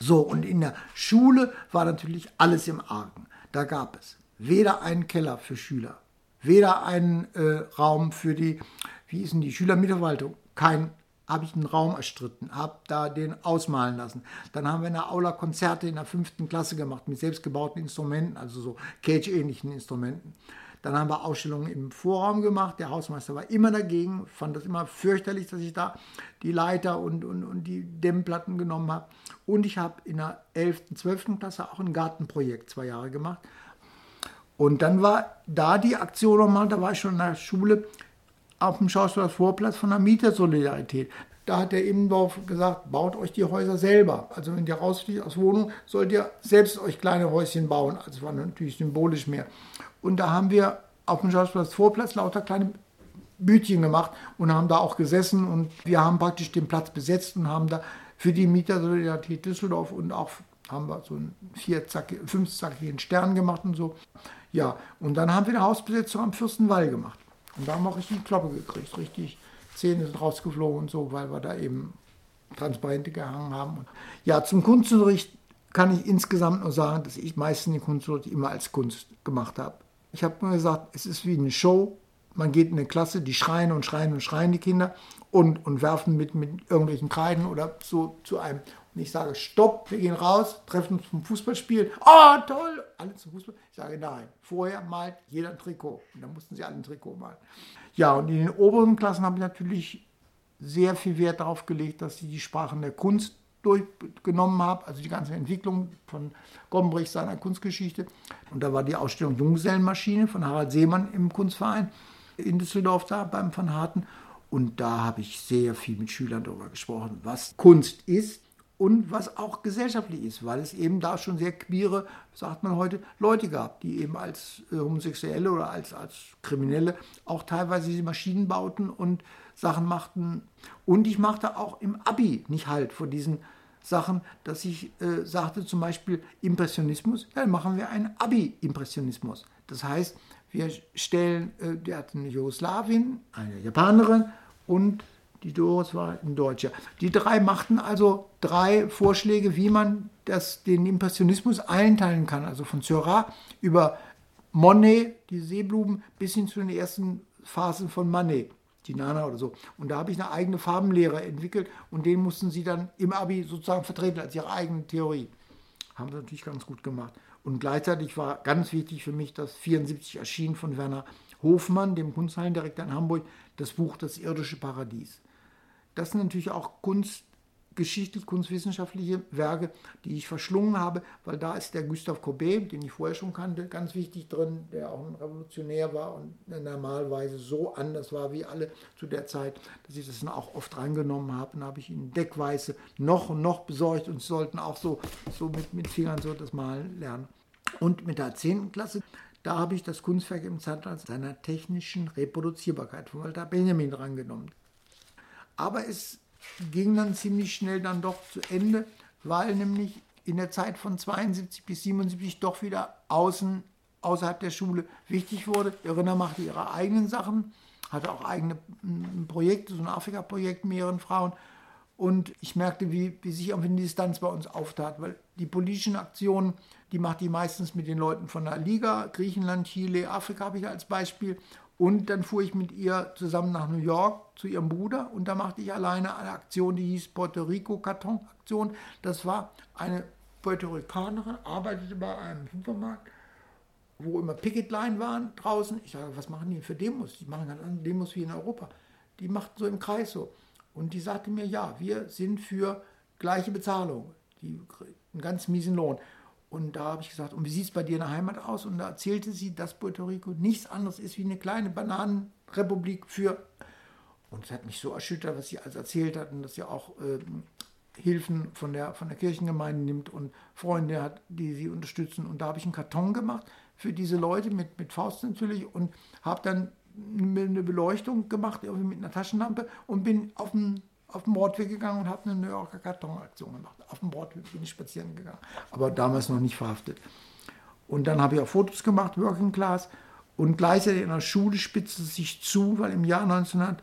So, und in der Schule war natürlich alles im Argen. Da gab es weder einen Keller für Schüler, weder einen äh, Raum für die, wie ist denn die Schülermitverwaltung, kein habe ich einen Raum erstritten, habe da den ausmalen lassen. Dann haben wir in der Aula Konzerte in der fünften Klasse gemacht mit selbstgebauten Instrumenten, also so Cage-ähnlichen Instrumenten. Dann haben wir Ausstellungen im Vorraum gemacht. Der Hausmeister war immer dagegen, fand das immer fürchterlich, dass ich da die Leiter und, und, und die Dämmplatten genommen habe. Und ich habe in der 11., 12. Klasse auch ein Gartenprojekt zwei Jahre gemacht. Und dann war da die Aktion nochmal, da war ich schon in der Schule, auf dem Schauspieler Vorplatz von der Mietersolidarität. Da hat der Innendorf gesagt, baut euch die Häuser selber. Also wenn ihr rausfliegt aus Wohnung, sollt ihr selbst euch kleine Häuschen bauen. Also war natürlich symbolisch mehr. Und da haben wir auf dem Schauspieler Vorplatz lauter kleine Bütchen gemacht und haben da auch gesessen und wir haben praktisch den Platz besetzt und haben da für die Mietersolidarität Düsseldorf und auch haben wir so einen fünfzackigen Stern gemacht und so. Ja, und dann haben wir eine Hausbesetzung am Fürstenwall gemacht. Und da haben wir richtig Kloppe gekriegt, richtig Zähne sind rausgeflogen und so, weil wir da eben Transparente gehangen haben. Ja, zum Kunstunterricht kann ich insgesamt nur sagen, dass ich meistens den Kunstunterricht immer als Kunst gemacht habe. Ich habe mir gesagt, es ist wie eine Show. Man geht in eine Klasse, die schreien und schreien und schreien die Kinder und, und werfen mit, mit irgendwelchen Kreiden oder so zu einem. Und ich sage, stopp, wir gehen raus, treffen uns zum Fußballspiel. Oh, toll, alle zum Fußball. Ich sage, nein, vorher malt jeder ein Trikot. Und dann mussten sie alle ein Trikot malen. Ja, und in den oberen Klassen habe ich natürlich sehr viel Wert darauf gelegt, dass sie die Sprachen der Kunst durchgenommen habe, also die ganze Entwicklung von Gombrich, seiner Kunstgeschichte. Und da war die Ausstellung Junggesellenmaschine von Harald Seemann im Kunstverein in Düsseldorf da beim Van Harten. Und da habe ich sehr viel mit Schülern darüber gesprochen, was Kunst ist und was auch gesellschaftlich ist, weil es eben da schon sehr queere, sagt man heute, Leute gab, die eben als äh, Homosexuelle oder als, als Kriminelle auch teilweise diese Maschinen bauten und Sachen machten. Und ich machte auch im Abi nicht halt vor diesen Sachen, dass ich äh, sagte zum Beispiel Impressionismus, dann machen wir einen Abi-Impressionismus. Das heißt, wir stellen, äh, der hat eine Jugoslawin, eine Japanerin und die Doris war ein Deutscher. Die drei machten also drei Vorschläge, wie man das, den Impressionismus einteilen kann. Also von Seurat über Monet, die Seeblumen, bis hin zu den ersten Phasen von Manet, die Nana oder so. Und da habe ich eine eigene Farbenlehre entwickelt und den mussten sie dann im Abi sozusagen vertreten als ihre eigene Theorie. Haben sie natürlich ganz gut gemacht. Und gleichzeitig war ganz wichtig für mich, dass 74 erschien von Werner Hofmann, dem Kunsthallendirektor in Hamburg, das Buch Das irdische Paradies. Das sind natürlich auch kunstgeschichtlich, kunstwissenschaftliche Werke, die ich verschlungen habe, weil da ist der Gustave Courbet, den ich vorher schon kannte, ganz wichtig drin, der auch ein Revolutionär war und normalerweise so anders war wie alle zu der Zeit, dass ich das dann auch oft reingenommen habe. Und habe ich ihn deckweise noch und noch besorgt und sollten auch so, so mit, mit Fingern so das Malen lernen. Und mit der 10. Klasse da habe ich das Kunstwerk im Zeitalter seiner technischen Reproduzierbarkeit von Walter Benjamin drangenommen. Aber es ging dann ziemlich schnell dann doch zu Ende, weil nämlich in der Zeit von 72 bis 77 doch wieder außen, außerhalb der Schule wichtig wurde. Irina machte ihre eigenen Sachen, hatte auch eigene Projekte, so ein Afrika-Projekt, mehreren Frauen. Und ich merkte, wie, wie sich irgendwie eine Distanz bei uns auftat, weil die politischen Aktionen, die macht die meistens mit den Leuten von der Liga, Griechenland, Chile, Afrika habe ich als Beispiel. Und dann fuhr ich mit ihr zusammen nach New York zu ihrem Bruder und da machte ich alleine eine Aktion, die hieß Puerto Rico Karton Aktion. Das war eine Puerto Ricanerin, arbeitete bei einem Supermarkt, wo immer Picketline waren draußen. Ich sage, was machen die für Demos? Die machen ganz andere Demos wie in Europa. Die machten so im Kreis so. Und die sagte mir, ja, wir sind für gleiche Bezahlung, die, einen ganz miesen Lohn. Und da habe ich gesagt, und wie sieht es bei dir in der Heimat aus? Und da erzählte sie, dass Puerto Rico nichts anderes ist wie eine kleine Bananenrepublik für. Und es hat mich so erschüttert, was sie alles erzählt hat und dass sie auch äh, Hilfen von der, von der Kirchengemeinde nimmt und Freunde hat, die sie unterstützen. Und da habe ich einen Karton gemacht für diese Leute mit, mit Faust natürlich und habe dann eine Beleuchtung gemacht, irgendwie mit einer Taschenlampe und bin auf dem auf den Bordweg gegangen und habe eine New Yorker Kartonaktion gemacht. Auf dem Bordweg bin ich spazieren gegangen, aber damals noch nicht verhaftet. Und dann habe ich auch Fotos gemacht, Working Class. Und gleichzeitig in der Schule spitzte es sich zu, weil im Jahr 1904,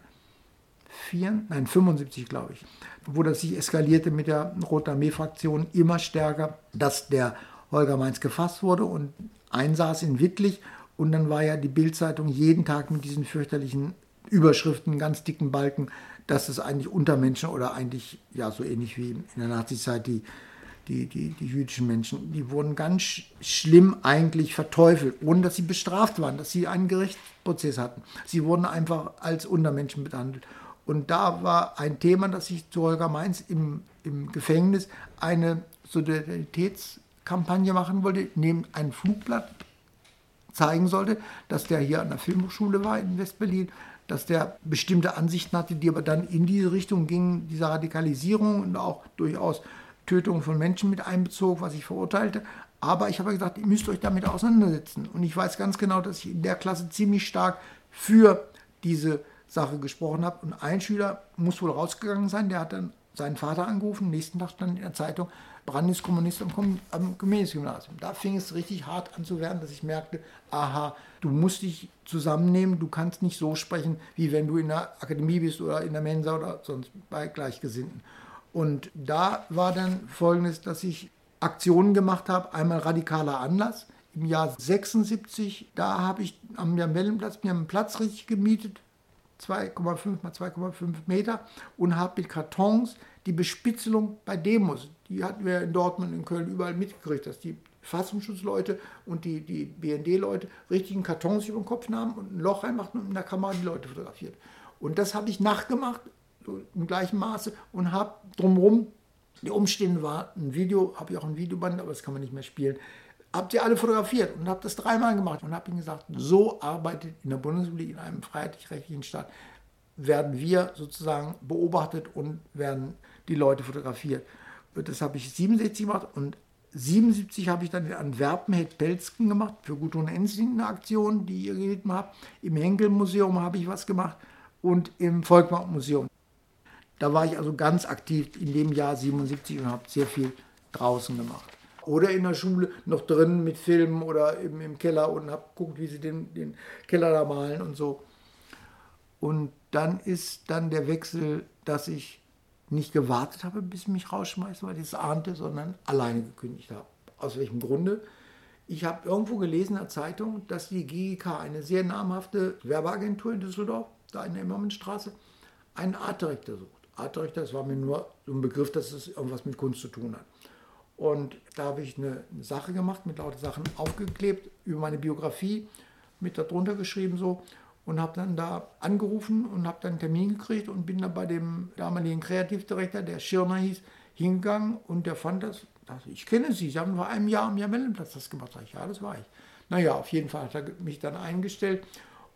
nein, 75 glaube ich, wo das sich eskalierte mit der Roten Armee-Fraktion immer stärker, dass der Holger Mainz gefasst wurde und einsaß in Wittlich. Und dann war ja die Bildzeitung jeden Tag mit diesen fürchterlichen Überschriften, ganz dicken Balken, dass es eigentlich Untermenschen oder eigentlich ja so ähnlich wie in der Nazizeit die die, die, die jüdischen Menschen, die wurden ganz schlimm eigentlich verteufelt, ohne dass sie bestraft waren, dass sie einen Gerichtsprozess hatten. Sie wurden einfach als Untermenschen behandelt. Und da war ein Thema, dass ich zu Holger Mainz im, im Gefängnis eine Solidaritätskampagne machen wollte, neben einem Flugblatt zeigen sollte, dass der hier an der Filmhochschule war in Westberlin, dass der bestimmte Ansichten hatte, die aber dann in diese Richtung gingen, dieser Radikalisierung und auch durchaus Tötung von Menschen mit einbezog, was ich verurteilte. Aber ich habe gesagt, ihr müsst euch damit auseinandersetzen. Und ich weiß ganz genau, dass ich in der Klasse ziemlich stark für diese Sache gesprochen habe. Und ein Schüler muss wohl rausgegangen sein, der hat dann seinen Vater angerufen. Nächsten Tag stand in der Zeitung, Brand ist Kommunist am, am Gymnasium. Da fing es richtig hart an zu werden, dass ich merkte, aha, du musst dich zusammennehmen, du kannst nicht so sprechen, wie wenn du in der Akademie bist oder in der Mensa oder sonst bei Gleichgesinnten. Und da war dann folgendes, dass ich Aktionen gemacht habe, einmal radikaler Anlass. Im Jahr 76, da habe ich am Wellenplatz mir einen Platz richtig gemietet, 2,5 mal 2,5 Meter, und habe mit Kartons die Bespitzelung bei Demos, die hatten wir in Dortmund, in Köln überall mitgekriegt, dass die Fassungsschutzleute und die, die BND-Leute richtigen Kartons über den Kopf nahmen und ein Loch reinmachten und in der Kamera die Leute fotografiert. Und das habe ich nachgemacht so im gleichen Maße und habe drumherum, die Umstände war ein Video, habe ich auch ein Videoband, aber das kann man nicht mehr spielen, habt ihr alle fotografiert und habe das dreimal gemacht und habe ihnen gesagt, so arbeitet in der Bundesrepublik, in einem freiheitlich-rechtlichen Staat, werden wir sozusagen beobachtet und werden die Leute fotografiert. Das habe ich 67 gemacht und 77 habe ich dann in Antwerpen Pelzken gemacht für Gudrun Ensing eine Aktion, die ihr gelitten habt. Im Henkel Museum habe ich was gemacht und im Volkmarkt Museum. Da war ich also ganz aktiv in dem Jahr 77 und habe sehr viel draußen gemacht. Oder in der Schule noch drin mit Filmen oder eben im Keller und habe geguckt, wie sie den, den Keller da malen und so. Und dann ist dann der Wechsel, dass ich nicht gewartet habe, bis sie mich rausschmeißen, weil ich es ahnte, sondern alleine gekündigt habe. Aus welchem Grunde? Ich habe irgendwo gelesen in der Zeitung, dass die GGK, eine sehr namhafte Werbeagentur in Düsseldorf, da in der Immermannstraße, einen Artdirektor sucht. Artrichter, das war mir nur so ein Begriff, dass es irgendwas mit Kunst zu tun hat. Und da habe ich eine Sache gemacht, mit lauter Sachen aufgeklebt über meine Biografie, mit darunter geschrieben so und habe dann da angerufen und habe dann einen Termin gekriegt und bin dann bei dem damaligen Kreativdirektor, der Schirner hieß, hingegangen und der fand das, dachte, ich kenne Sie, Sie haben vor einem Jahr am Jamellenplatz das gemacht. Sag ich, ja, das war ich. Naja, auf jeden Fall hat er mich dann eingestellt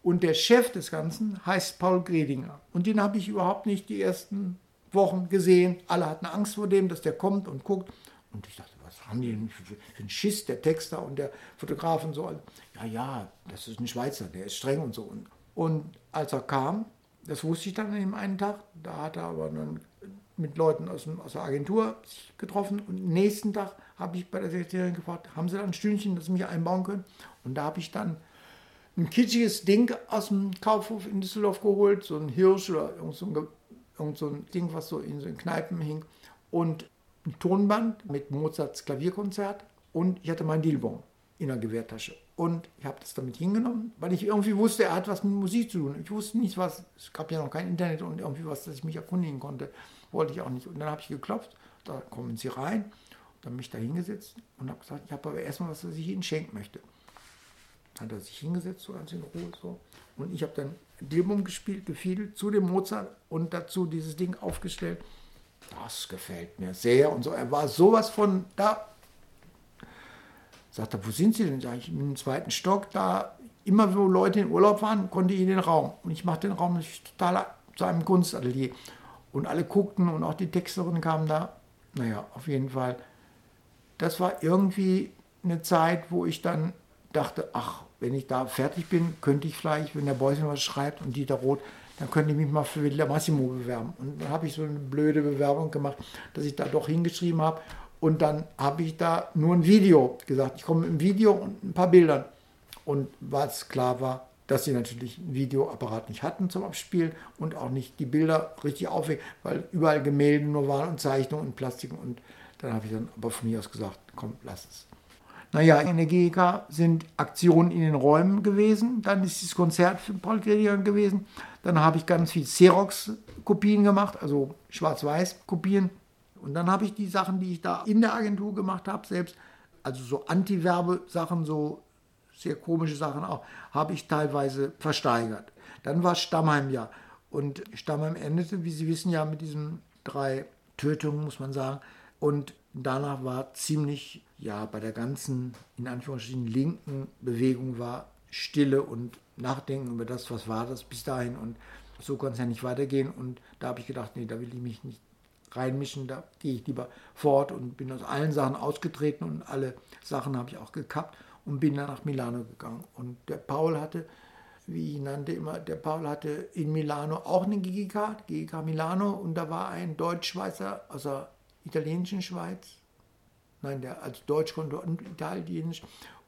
und der Chef des Ganzen heißt Paul Gredinger. Und den habe ich überhaupt nicht die ersten Wochen gesehen. Alle hatten Angst vor dem, dass der kommt und guckt. Und ich dachte, was haben die denn für, einen Schiss, der Texter und der Fotograf und so. Ja, ja, das ist ein Schweizer, der ist streng und so. Und als er kam, das wusste ich dann an dem einen Tag, da hat er aber dann mit Leuten aus, dem, aus der Agentur sich getroffen. Und nächsten Tag habe ich bei der Sekretärin gefragt, haben Sie da ein Stündchen, das Sie mich einbauen können? Und da habe ich dann ein kitschiges Ding aus dem Kaufhof in Düsseldorf geholt, so ein Hirsch oder irgend so ein, irgend so ein Ding, was so in so Kneipen hing. Und ein Tonband mit Mozarts Klavierkonzert und ich hatte mein Dilbon in der Gewehrtasche. Und ich habe das damit hingenommen, weil ich irgendwie wusste, er hat was mit Musik zu tun. Ich wusste nicht, was, es gab ja noch kein Internet und irgendwie was, dass ich mich erkundigen konnte, wollte ich auch nicht. Und dann habe ich geklopft, da kommen sie rein, dann mich da hingesetzt und habe gesagt, ich habe aber erstmal was, was ich Ihnen schenken möchte hat er sich hingesetzt, so ganz in Ruhe. So. Und ich habe dann Dilbum gespielt, gefiedelt zu dem Mozart und dazu dieses Ding aufgestellt. Das gefällt mir sehr und so. Er war sowas von da. Sagt er, wo sind Sie denn? Sag ich, im zweiten Stock, da immer wo Leute in Urlaub waren, konnte ich in den Raum. Und ich machte den Raum total zu einem Kunstatelier. Und alle guckten und auch die Texterin kam da. Naja, auf jeden Fall. Das war irgendwie eine Zeit, wo ich dann dachte, ach, wenn ich da fertig bin, könnte ich vielleicht, wenn der Beusen was schreibt und Dieter Roth, dann könnte ich mich mal für Villa Massimo bewerben. Und dann habe ich so eine blöde Bewerbung gemacht, dass ich da doch hingeschrieben habe. Und dann habe ich da nur ein Video gesagt. Ich komme mit einem Video und ein paar Bildern. Und was klar war, dass sie natürlich einen Videoapparat nicht hatten zum Abspielen und auch nicht die Bilder richtig aufwägen, weil überall Gemälde nur waren und Zeichnungen und Plastiken. Und dann habe ich dann aber von mir aus gesagt, komm, lass es. Naja, in der GEK sind Aktionen in den Räumen gewesen. Dann ist dieses Konzert für Paul Grediger gewesen. Dann habe ich ganz viel Xerox-Kopien gemacht, also Schwarz-Weiß-Kopien. Und dann habe ich die Sachen, die ich da in der Agentur gemacht habe, selbst, also so Anti-Werbe-Sachen, so sehr komische Sachen auch, habe ich teilweise versteigert. Dann war Stammheim ja. Und Stammheim endete, wie Sie wissen, ja mit diesen drei Tötungen, muss man sagen. Und danach war ziemlich, ja, bei der ganzen, in Anführungsstrichen, linken Bewegung war Stille und Nachdenken über das, was war das bis dahin. Und so konnte es ja nicht weitergehen. Und da habe ich gedacht, nee, da will ich mich nicht reinmischen, da gehe ich lieber fort und bin aus allen Sachen ausgetreten und alle Sachen habe ich auch gekappt und bin dann nach Milano gegangen. Und der Paul hatte, wie ich nannte immer, der Paul hatte in Milano auch eine GGK, GGK Milano, und da war ein Deutsch-Schweizer aus der italienischen Schweiz, nein, der als Deutsch konnte und Italienisch,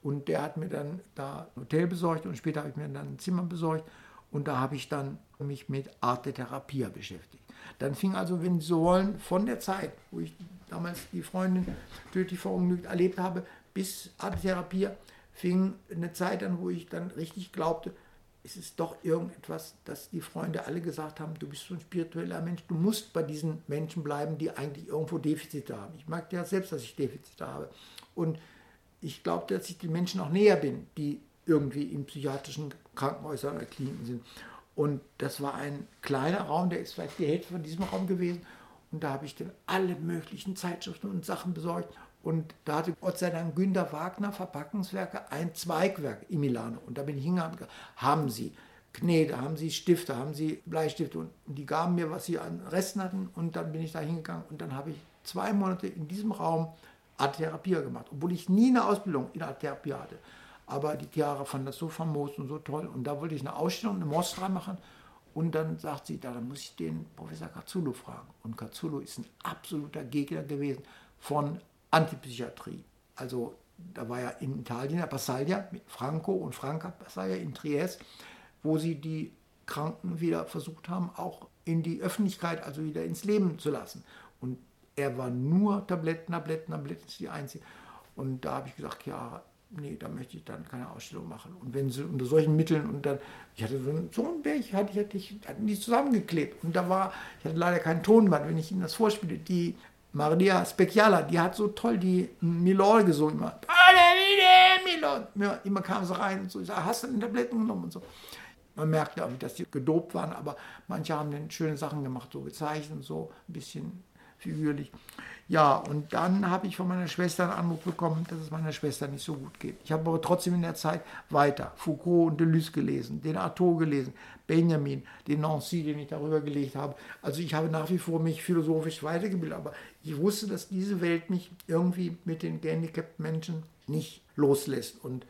und der hat mir dann da ein Hotel besorgt und später habe ich mir dann ein Zimmer besorgt und da habe ich dann mich mit Arte Therapia beschäftigt. Dann fing also, wenn Sie so wollen, von der Zeit, wo ich damals die Freundin tödlich verunglückt erlebt habe, bis Arte Therapia, fing eine Zeit an, wo ich dann richtig glaubte, es ist doch irgendetwas, dass die Freunde alle gesagt haben, du bist so ein spiritueller Mensch, du musst bei diesen Menschen bleiben, die eigentlich irgendwo Defizite haben. Ich mag ja selbst, dass ich Defizite habe. Und ich glaube, dass ich den Menschen auch näher bin, die irgendwie in psychiatrischen Krankenhäusern oder Kliniken sind. Und das war ein kleiner Raum, der ist vielleicht die Hälfte von diesem Raum gewesen. Und da habe ich dann alle möglichen Zeitschriften und Sachen besorgt. Und da hatte Gott sei Dank Günter Wagner Verpackungswerke ein Zweigwerk in Milano. Und da bin ich hingegangen, haben Sie Knete, haben Sie Stifte, haben Sie Bleistifte. Und die gaben mir, was sie an Resten hatten. Und dann bin ich da hingegangen und dann habe ich zwei Monate in diesem Raum Art Therapie gemacht, obwohl ich nie eine Ausbildung in Art Therapie hatte. Aber die Tiara fand das so famos und so toll. Und da wollte ich eine Ausstellung, eine Mostra machen. Und dann sagt sie, da muss ich den Professor Cazzullo fragen. Und Cazzullo ist ein absoluter Gegner gewesen von Antipsychiatrie. Also da war ja in Italien Passaglia mit Franco und Franca Passaglia in Trieste, wo sie die Kranken wieder versucht haben, auch in die Öffentlichkeit, also wieder ins Leben zu lassen. Und er war nur Tabletten, Tabletten, Tabletten, ist die einzige. Und da habe ich gesagt, ja, nee, da möchte ich dann keine Ausstellung machen. Und wenn sie unter solchen Mitteln und dann, ich hatte so einen, so einen Berg, hatte ich, hatte ich, hatten die zusammengeklebt. Und da war, ich hatte leider kein Tonband, wenn ich Ihnen das vorspiele, die Maria Speciala, die hat so toll die Milor gesungen. Immer, Milor. Immer kam sie rein und so, ich sage, hast du denn Tabletten genommen und so. Man merkte auch dass die gedopt waren, aber manche haben dann schöne Sachen gemacht, so gezeichnet, so ein bisschen figürlich. Ja, und dann habe ich von meiner Schwester einen Anruf bekommen, dass es meiner Schwester nicht so gut geht. Ich habe aber trotzdem in der Zeit weiter Foucault und Deleuze gelesen, den Artaud gelesen, Benjamin, den Nancy, den ich darüber gelegt habe. Also ich habe nach wie vor mich philosophisch weitergebildet, aber ich wusste, dass diese Welt mich irgendwie mit den gehandicapten Menschen nicht loslässt. Und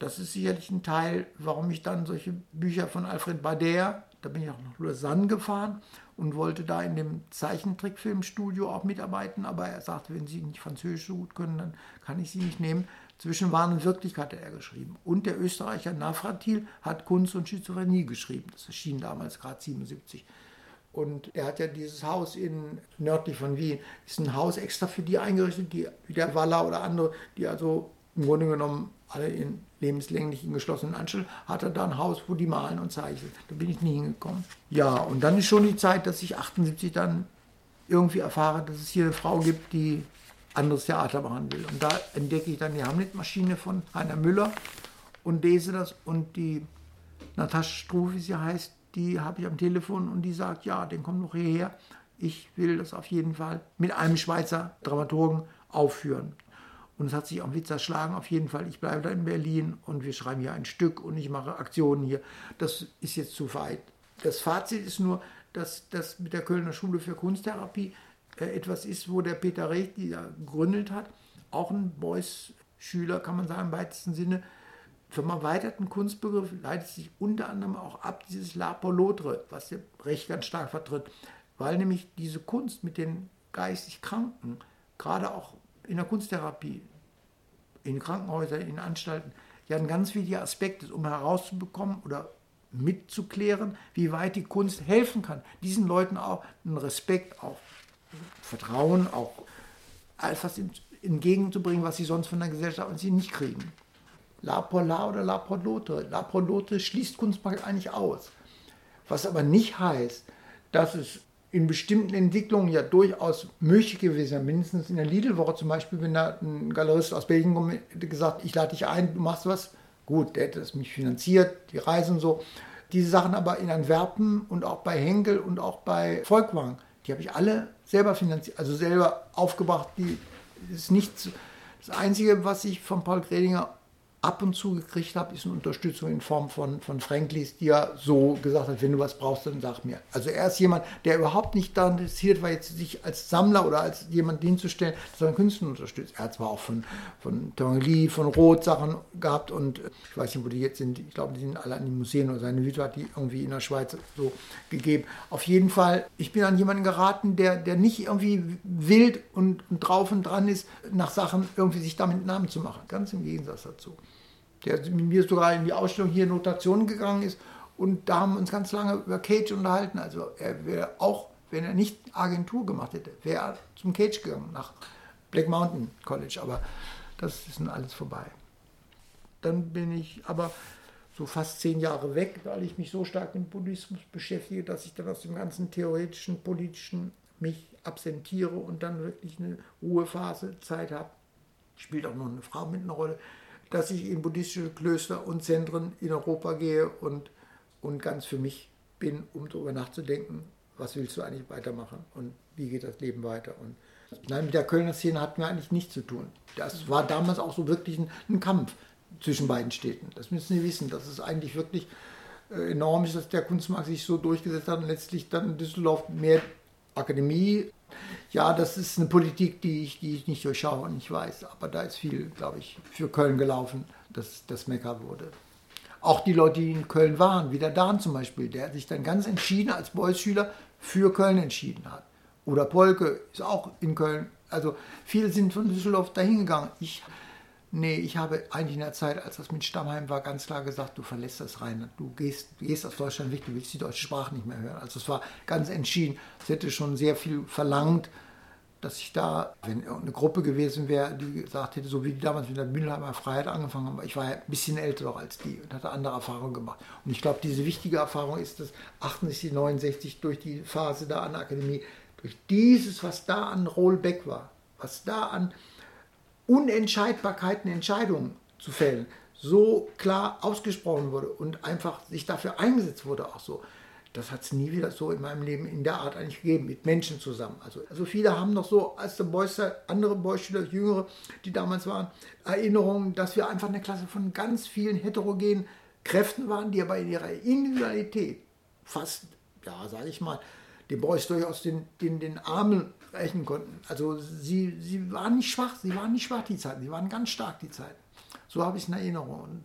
das ist sicherlich ein Teil, warum ich dann solche Bücher von Alfred Bader, da bin ich auch nach Lausanne gefahren und wollte da in dem Zeichentrickfilmstudio auch mitarbeiten, aber er sagte, wenn Sie nicht Französisch so gut können, dann kann ich Sie nicht nehmen. Zwischen Wahn und Wirklichkeit hat er geschrieben. Und der Österreicher Navratil hat Kunst und Schizophrenie geschrieben. Das erschien damals gerade 77. Und er hat ja dieses Haus in nördlich von Wien, ist ein Haus extra für die eingerichtet, die wie der Waller oder andere, die also im Grunde genommen alle in lebenslänglichen geschlossenen Anstalt, hat er da ein Haus, wo die malen und zeichnen. Da bin ich nie hingekommen. Ja, und dann ist schon die Zeit, dass ich 78 dann irgendwie erfahre, dass es hier eine Frau gibt, die anderes Theater machen will. Und da entdecke ich dann die Hamlet-Maschine von Heiner Müller und lese das. Und die Natascha Struh, wie sie heißt, die habe ich am Telefon und die sagt, ja, den kommt noch hierher. Ich will das auf jeden Fall mit einem Schweizer Dramaturgen aufführen. Und es hat sich auch Witz erschlagen, auf jeden Fall. Ich bleibe da in Berlin und wir schreiben hier ein Stück und ich mache Aktionen hier. Das ist jetzt zu weit. Das Fazit ist nur, dass das mit der Kölner Schule für Kunsttherapie äh, etwas ist, wo der Peter Recht, die da gegründet hat, auch ein Beuys-Schüler, kann man sagen, im weitesten Sinne, vom erweiterten Kunstbegriff leitet sich unter anderem auch ab dieses La Polotre, was der Recht ganz stark vertritt, weil nämlich diese Kunst mit den geistig Kranken, gerade auch in der Kunsttherapie, in Krankenhäusern, in Anstalten, ja ein ganz wichtiger Aspekt ist, um herauszubekommen oder mitzuklären, wie weit die Kunst helfen kann. Diesen Leuten auch einen Respekt, auch Vertrauen, auch etwas entgegenzubringen, was sie sonst von der Gesellschaft und sie nicht kriegen. La Polar oder La Porlote. La Porlote schließt Kunstmarkt eigentlich aus. Was aber nicht heißt, dass es in bestimmten Entwicklungen ja durchaus möglich gewesen. Mindestens in der Lidl-Woche zum Beispiel, wenn da ein Galerist aus Belgien gesagt, ich lade dich ein, du machst was. Gut, der hätte es mich finanziert, die Reise und so. Diese Sachen aber in Antwerpen und auch bei Henkel und auch bei Volkwang, die habe ich alle selber finanziert, also selber aufgebracht. Die ist nichts. Das Einzige, was ich von Paul Gredinger ab und zu gekriegt habe, ist eine Unterstützung in Form von, von Franklis, die ja so gesagt hat, wenn du was brauchst, dann sag mir. Also er ist jemand, der überhaupt nicht daran interessiert war, jetzt sich als Sammler oder als jemand hinzustellen, sondern Künstler unterstützt. Er hat zwar auch von, von Tongli, von Roth Sachen gehabt und ich weiß nicht, wo die jetzt sind, ich glaube, die sind alle an den Museen oder seine Hütte hat die irgendwie in der Schweiz so gegeben. Auf jeden Fall, ich bin an jemanden geraten, der, der nicht irgendwie wild und drauf und dran ist, nach Sachen irgendwie sich damit Namen zu machen. Ganz im Gegensatz dazu der mit mir sogar in die Ausstellung hier Notation gegangen ist. Und da haben wir uns ganz lange über Cage unterhalten. Also er wäre auch, wenn er nicht Agentur gemacht hätte, wäre er zum Cage gegangen, nach Black Mountain College. Aber das ist nun alles vorbei. Dann bin ich aber so fast zehn Jahre weg, weil ich mich so stark mit Buddhismus beschäftige, dass ich dann aus dem ganzen theoretischen, politischen mich absentiere und dann wirklich eine Ruhephase, Zeit habe. Spielt auch noch eine Frau mit einer Rolle, dass ich in buddhistische Klöster und Zentren in Europa gehe und, und ganz für mich bin, um darüber nachzudenken, was willst du eigentlich weitermachen und wie geht das Leben weiter. Und nein, mit der Kölner Szene hatten wir eigentlich nichts zu tun. Das war damals auch so wirklich ein, ein Kampf zwischen beiden Städten. Das müssen Sie wissen, dass es eigentlich wirklich äh, enorm ist, dass der Kunstmarkt sich so durchgesetzt hat und letztlich dann in Düsseldorf mehr Akademie ja, das ist eine Politik, die ich, die ich nicht durchschaue und nicht weiß. Aber da ist viel, glaube ich, für Köln gelaufen, dass das Mekka wurde. Auch die Leute, die in Köln waren, wie der Dan zum Beispiel, der sich dann ganz entschieden als Beuys-Schüler für Köln entschieden hat. Oder Polke ist auch in Köln. Also viele sind von Düsseldorf dahin gegangen. Ich Nee, ich habe eigentlich in der Zeit, als das mit Stammheim war, ganz klar gesagt, du verlässt das Rheinland. Du gehst, gehst aus Deutschland weg, du willst die deutsche Sprache nicht mehr hören. Also es war ganz entschieden. Es hätte schon sehr viel verlangt, dass ich da, wenn eine Gruppe gewesen wäre, die gesagt hätte, so wie die damals mit der Mülheimer Freiheit angefangen haben, ich war ja ein bisschen älter noch als die und hatte andere Erfahrungen gemacht. Und ich glaube, diese wichtige Erfahrung ist, dass 68, 69 durch die Phase da an der Akademie, durch dieses, was da an Rollback war, was da an Unentscheidbarkeiten, Entscheidungen zu fällen, so klar ausgesprochen wurde und einfach sich dafür eingesetzt wurde, auch so. Das hat es nie wieder so in meinem Leben in der Art eigentlich gegeben, mit Menschen zusammen. Also, also viele haben noch so, als der Boys, andere Boys-Schüler, Jüngere, die damals waren, Erinnerungen, dass wir einfach eine Klasse von ganz vielen heterogenen Kräften waren, die aber in ihrer Individualität fast, ja, sage ich mal, den Boys durchaus den, den, den Armen brechen konnten. Also sie, sie waren nicht schwach, sie waren nicht schwach die Zeiten, sie waren ganz stark die Zeiten. So habe ich es in Erinnerung. Und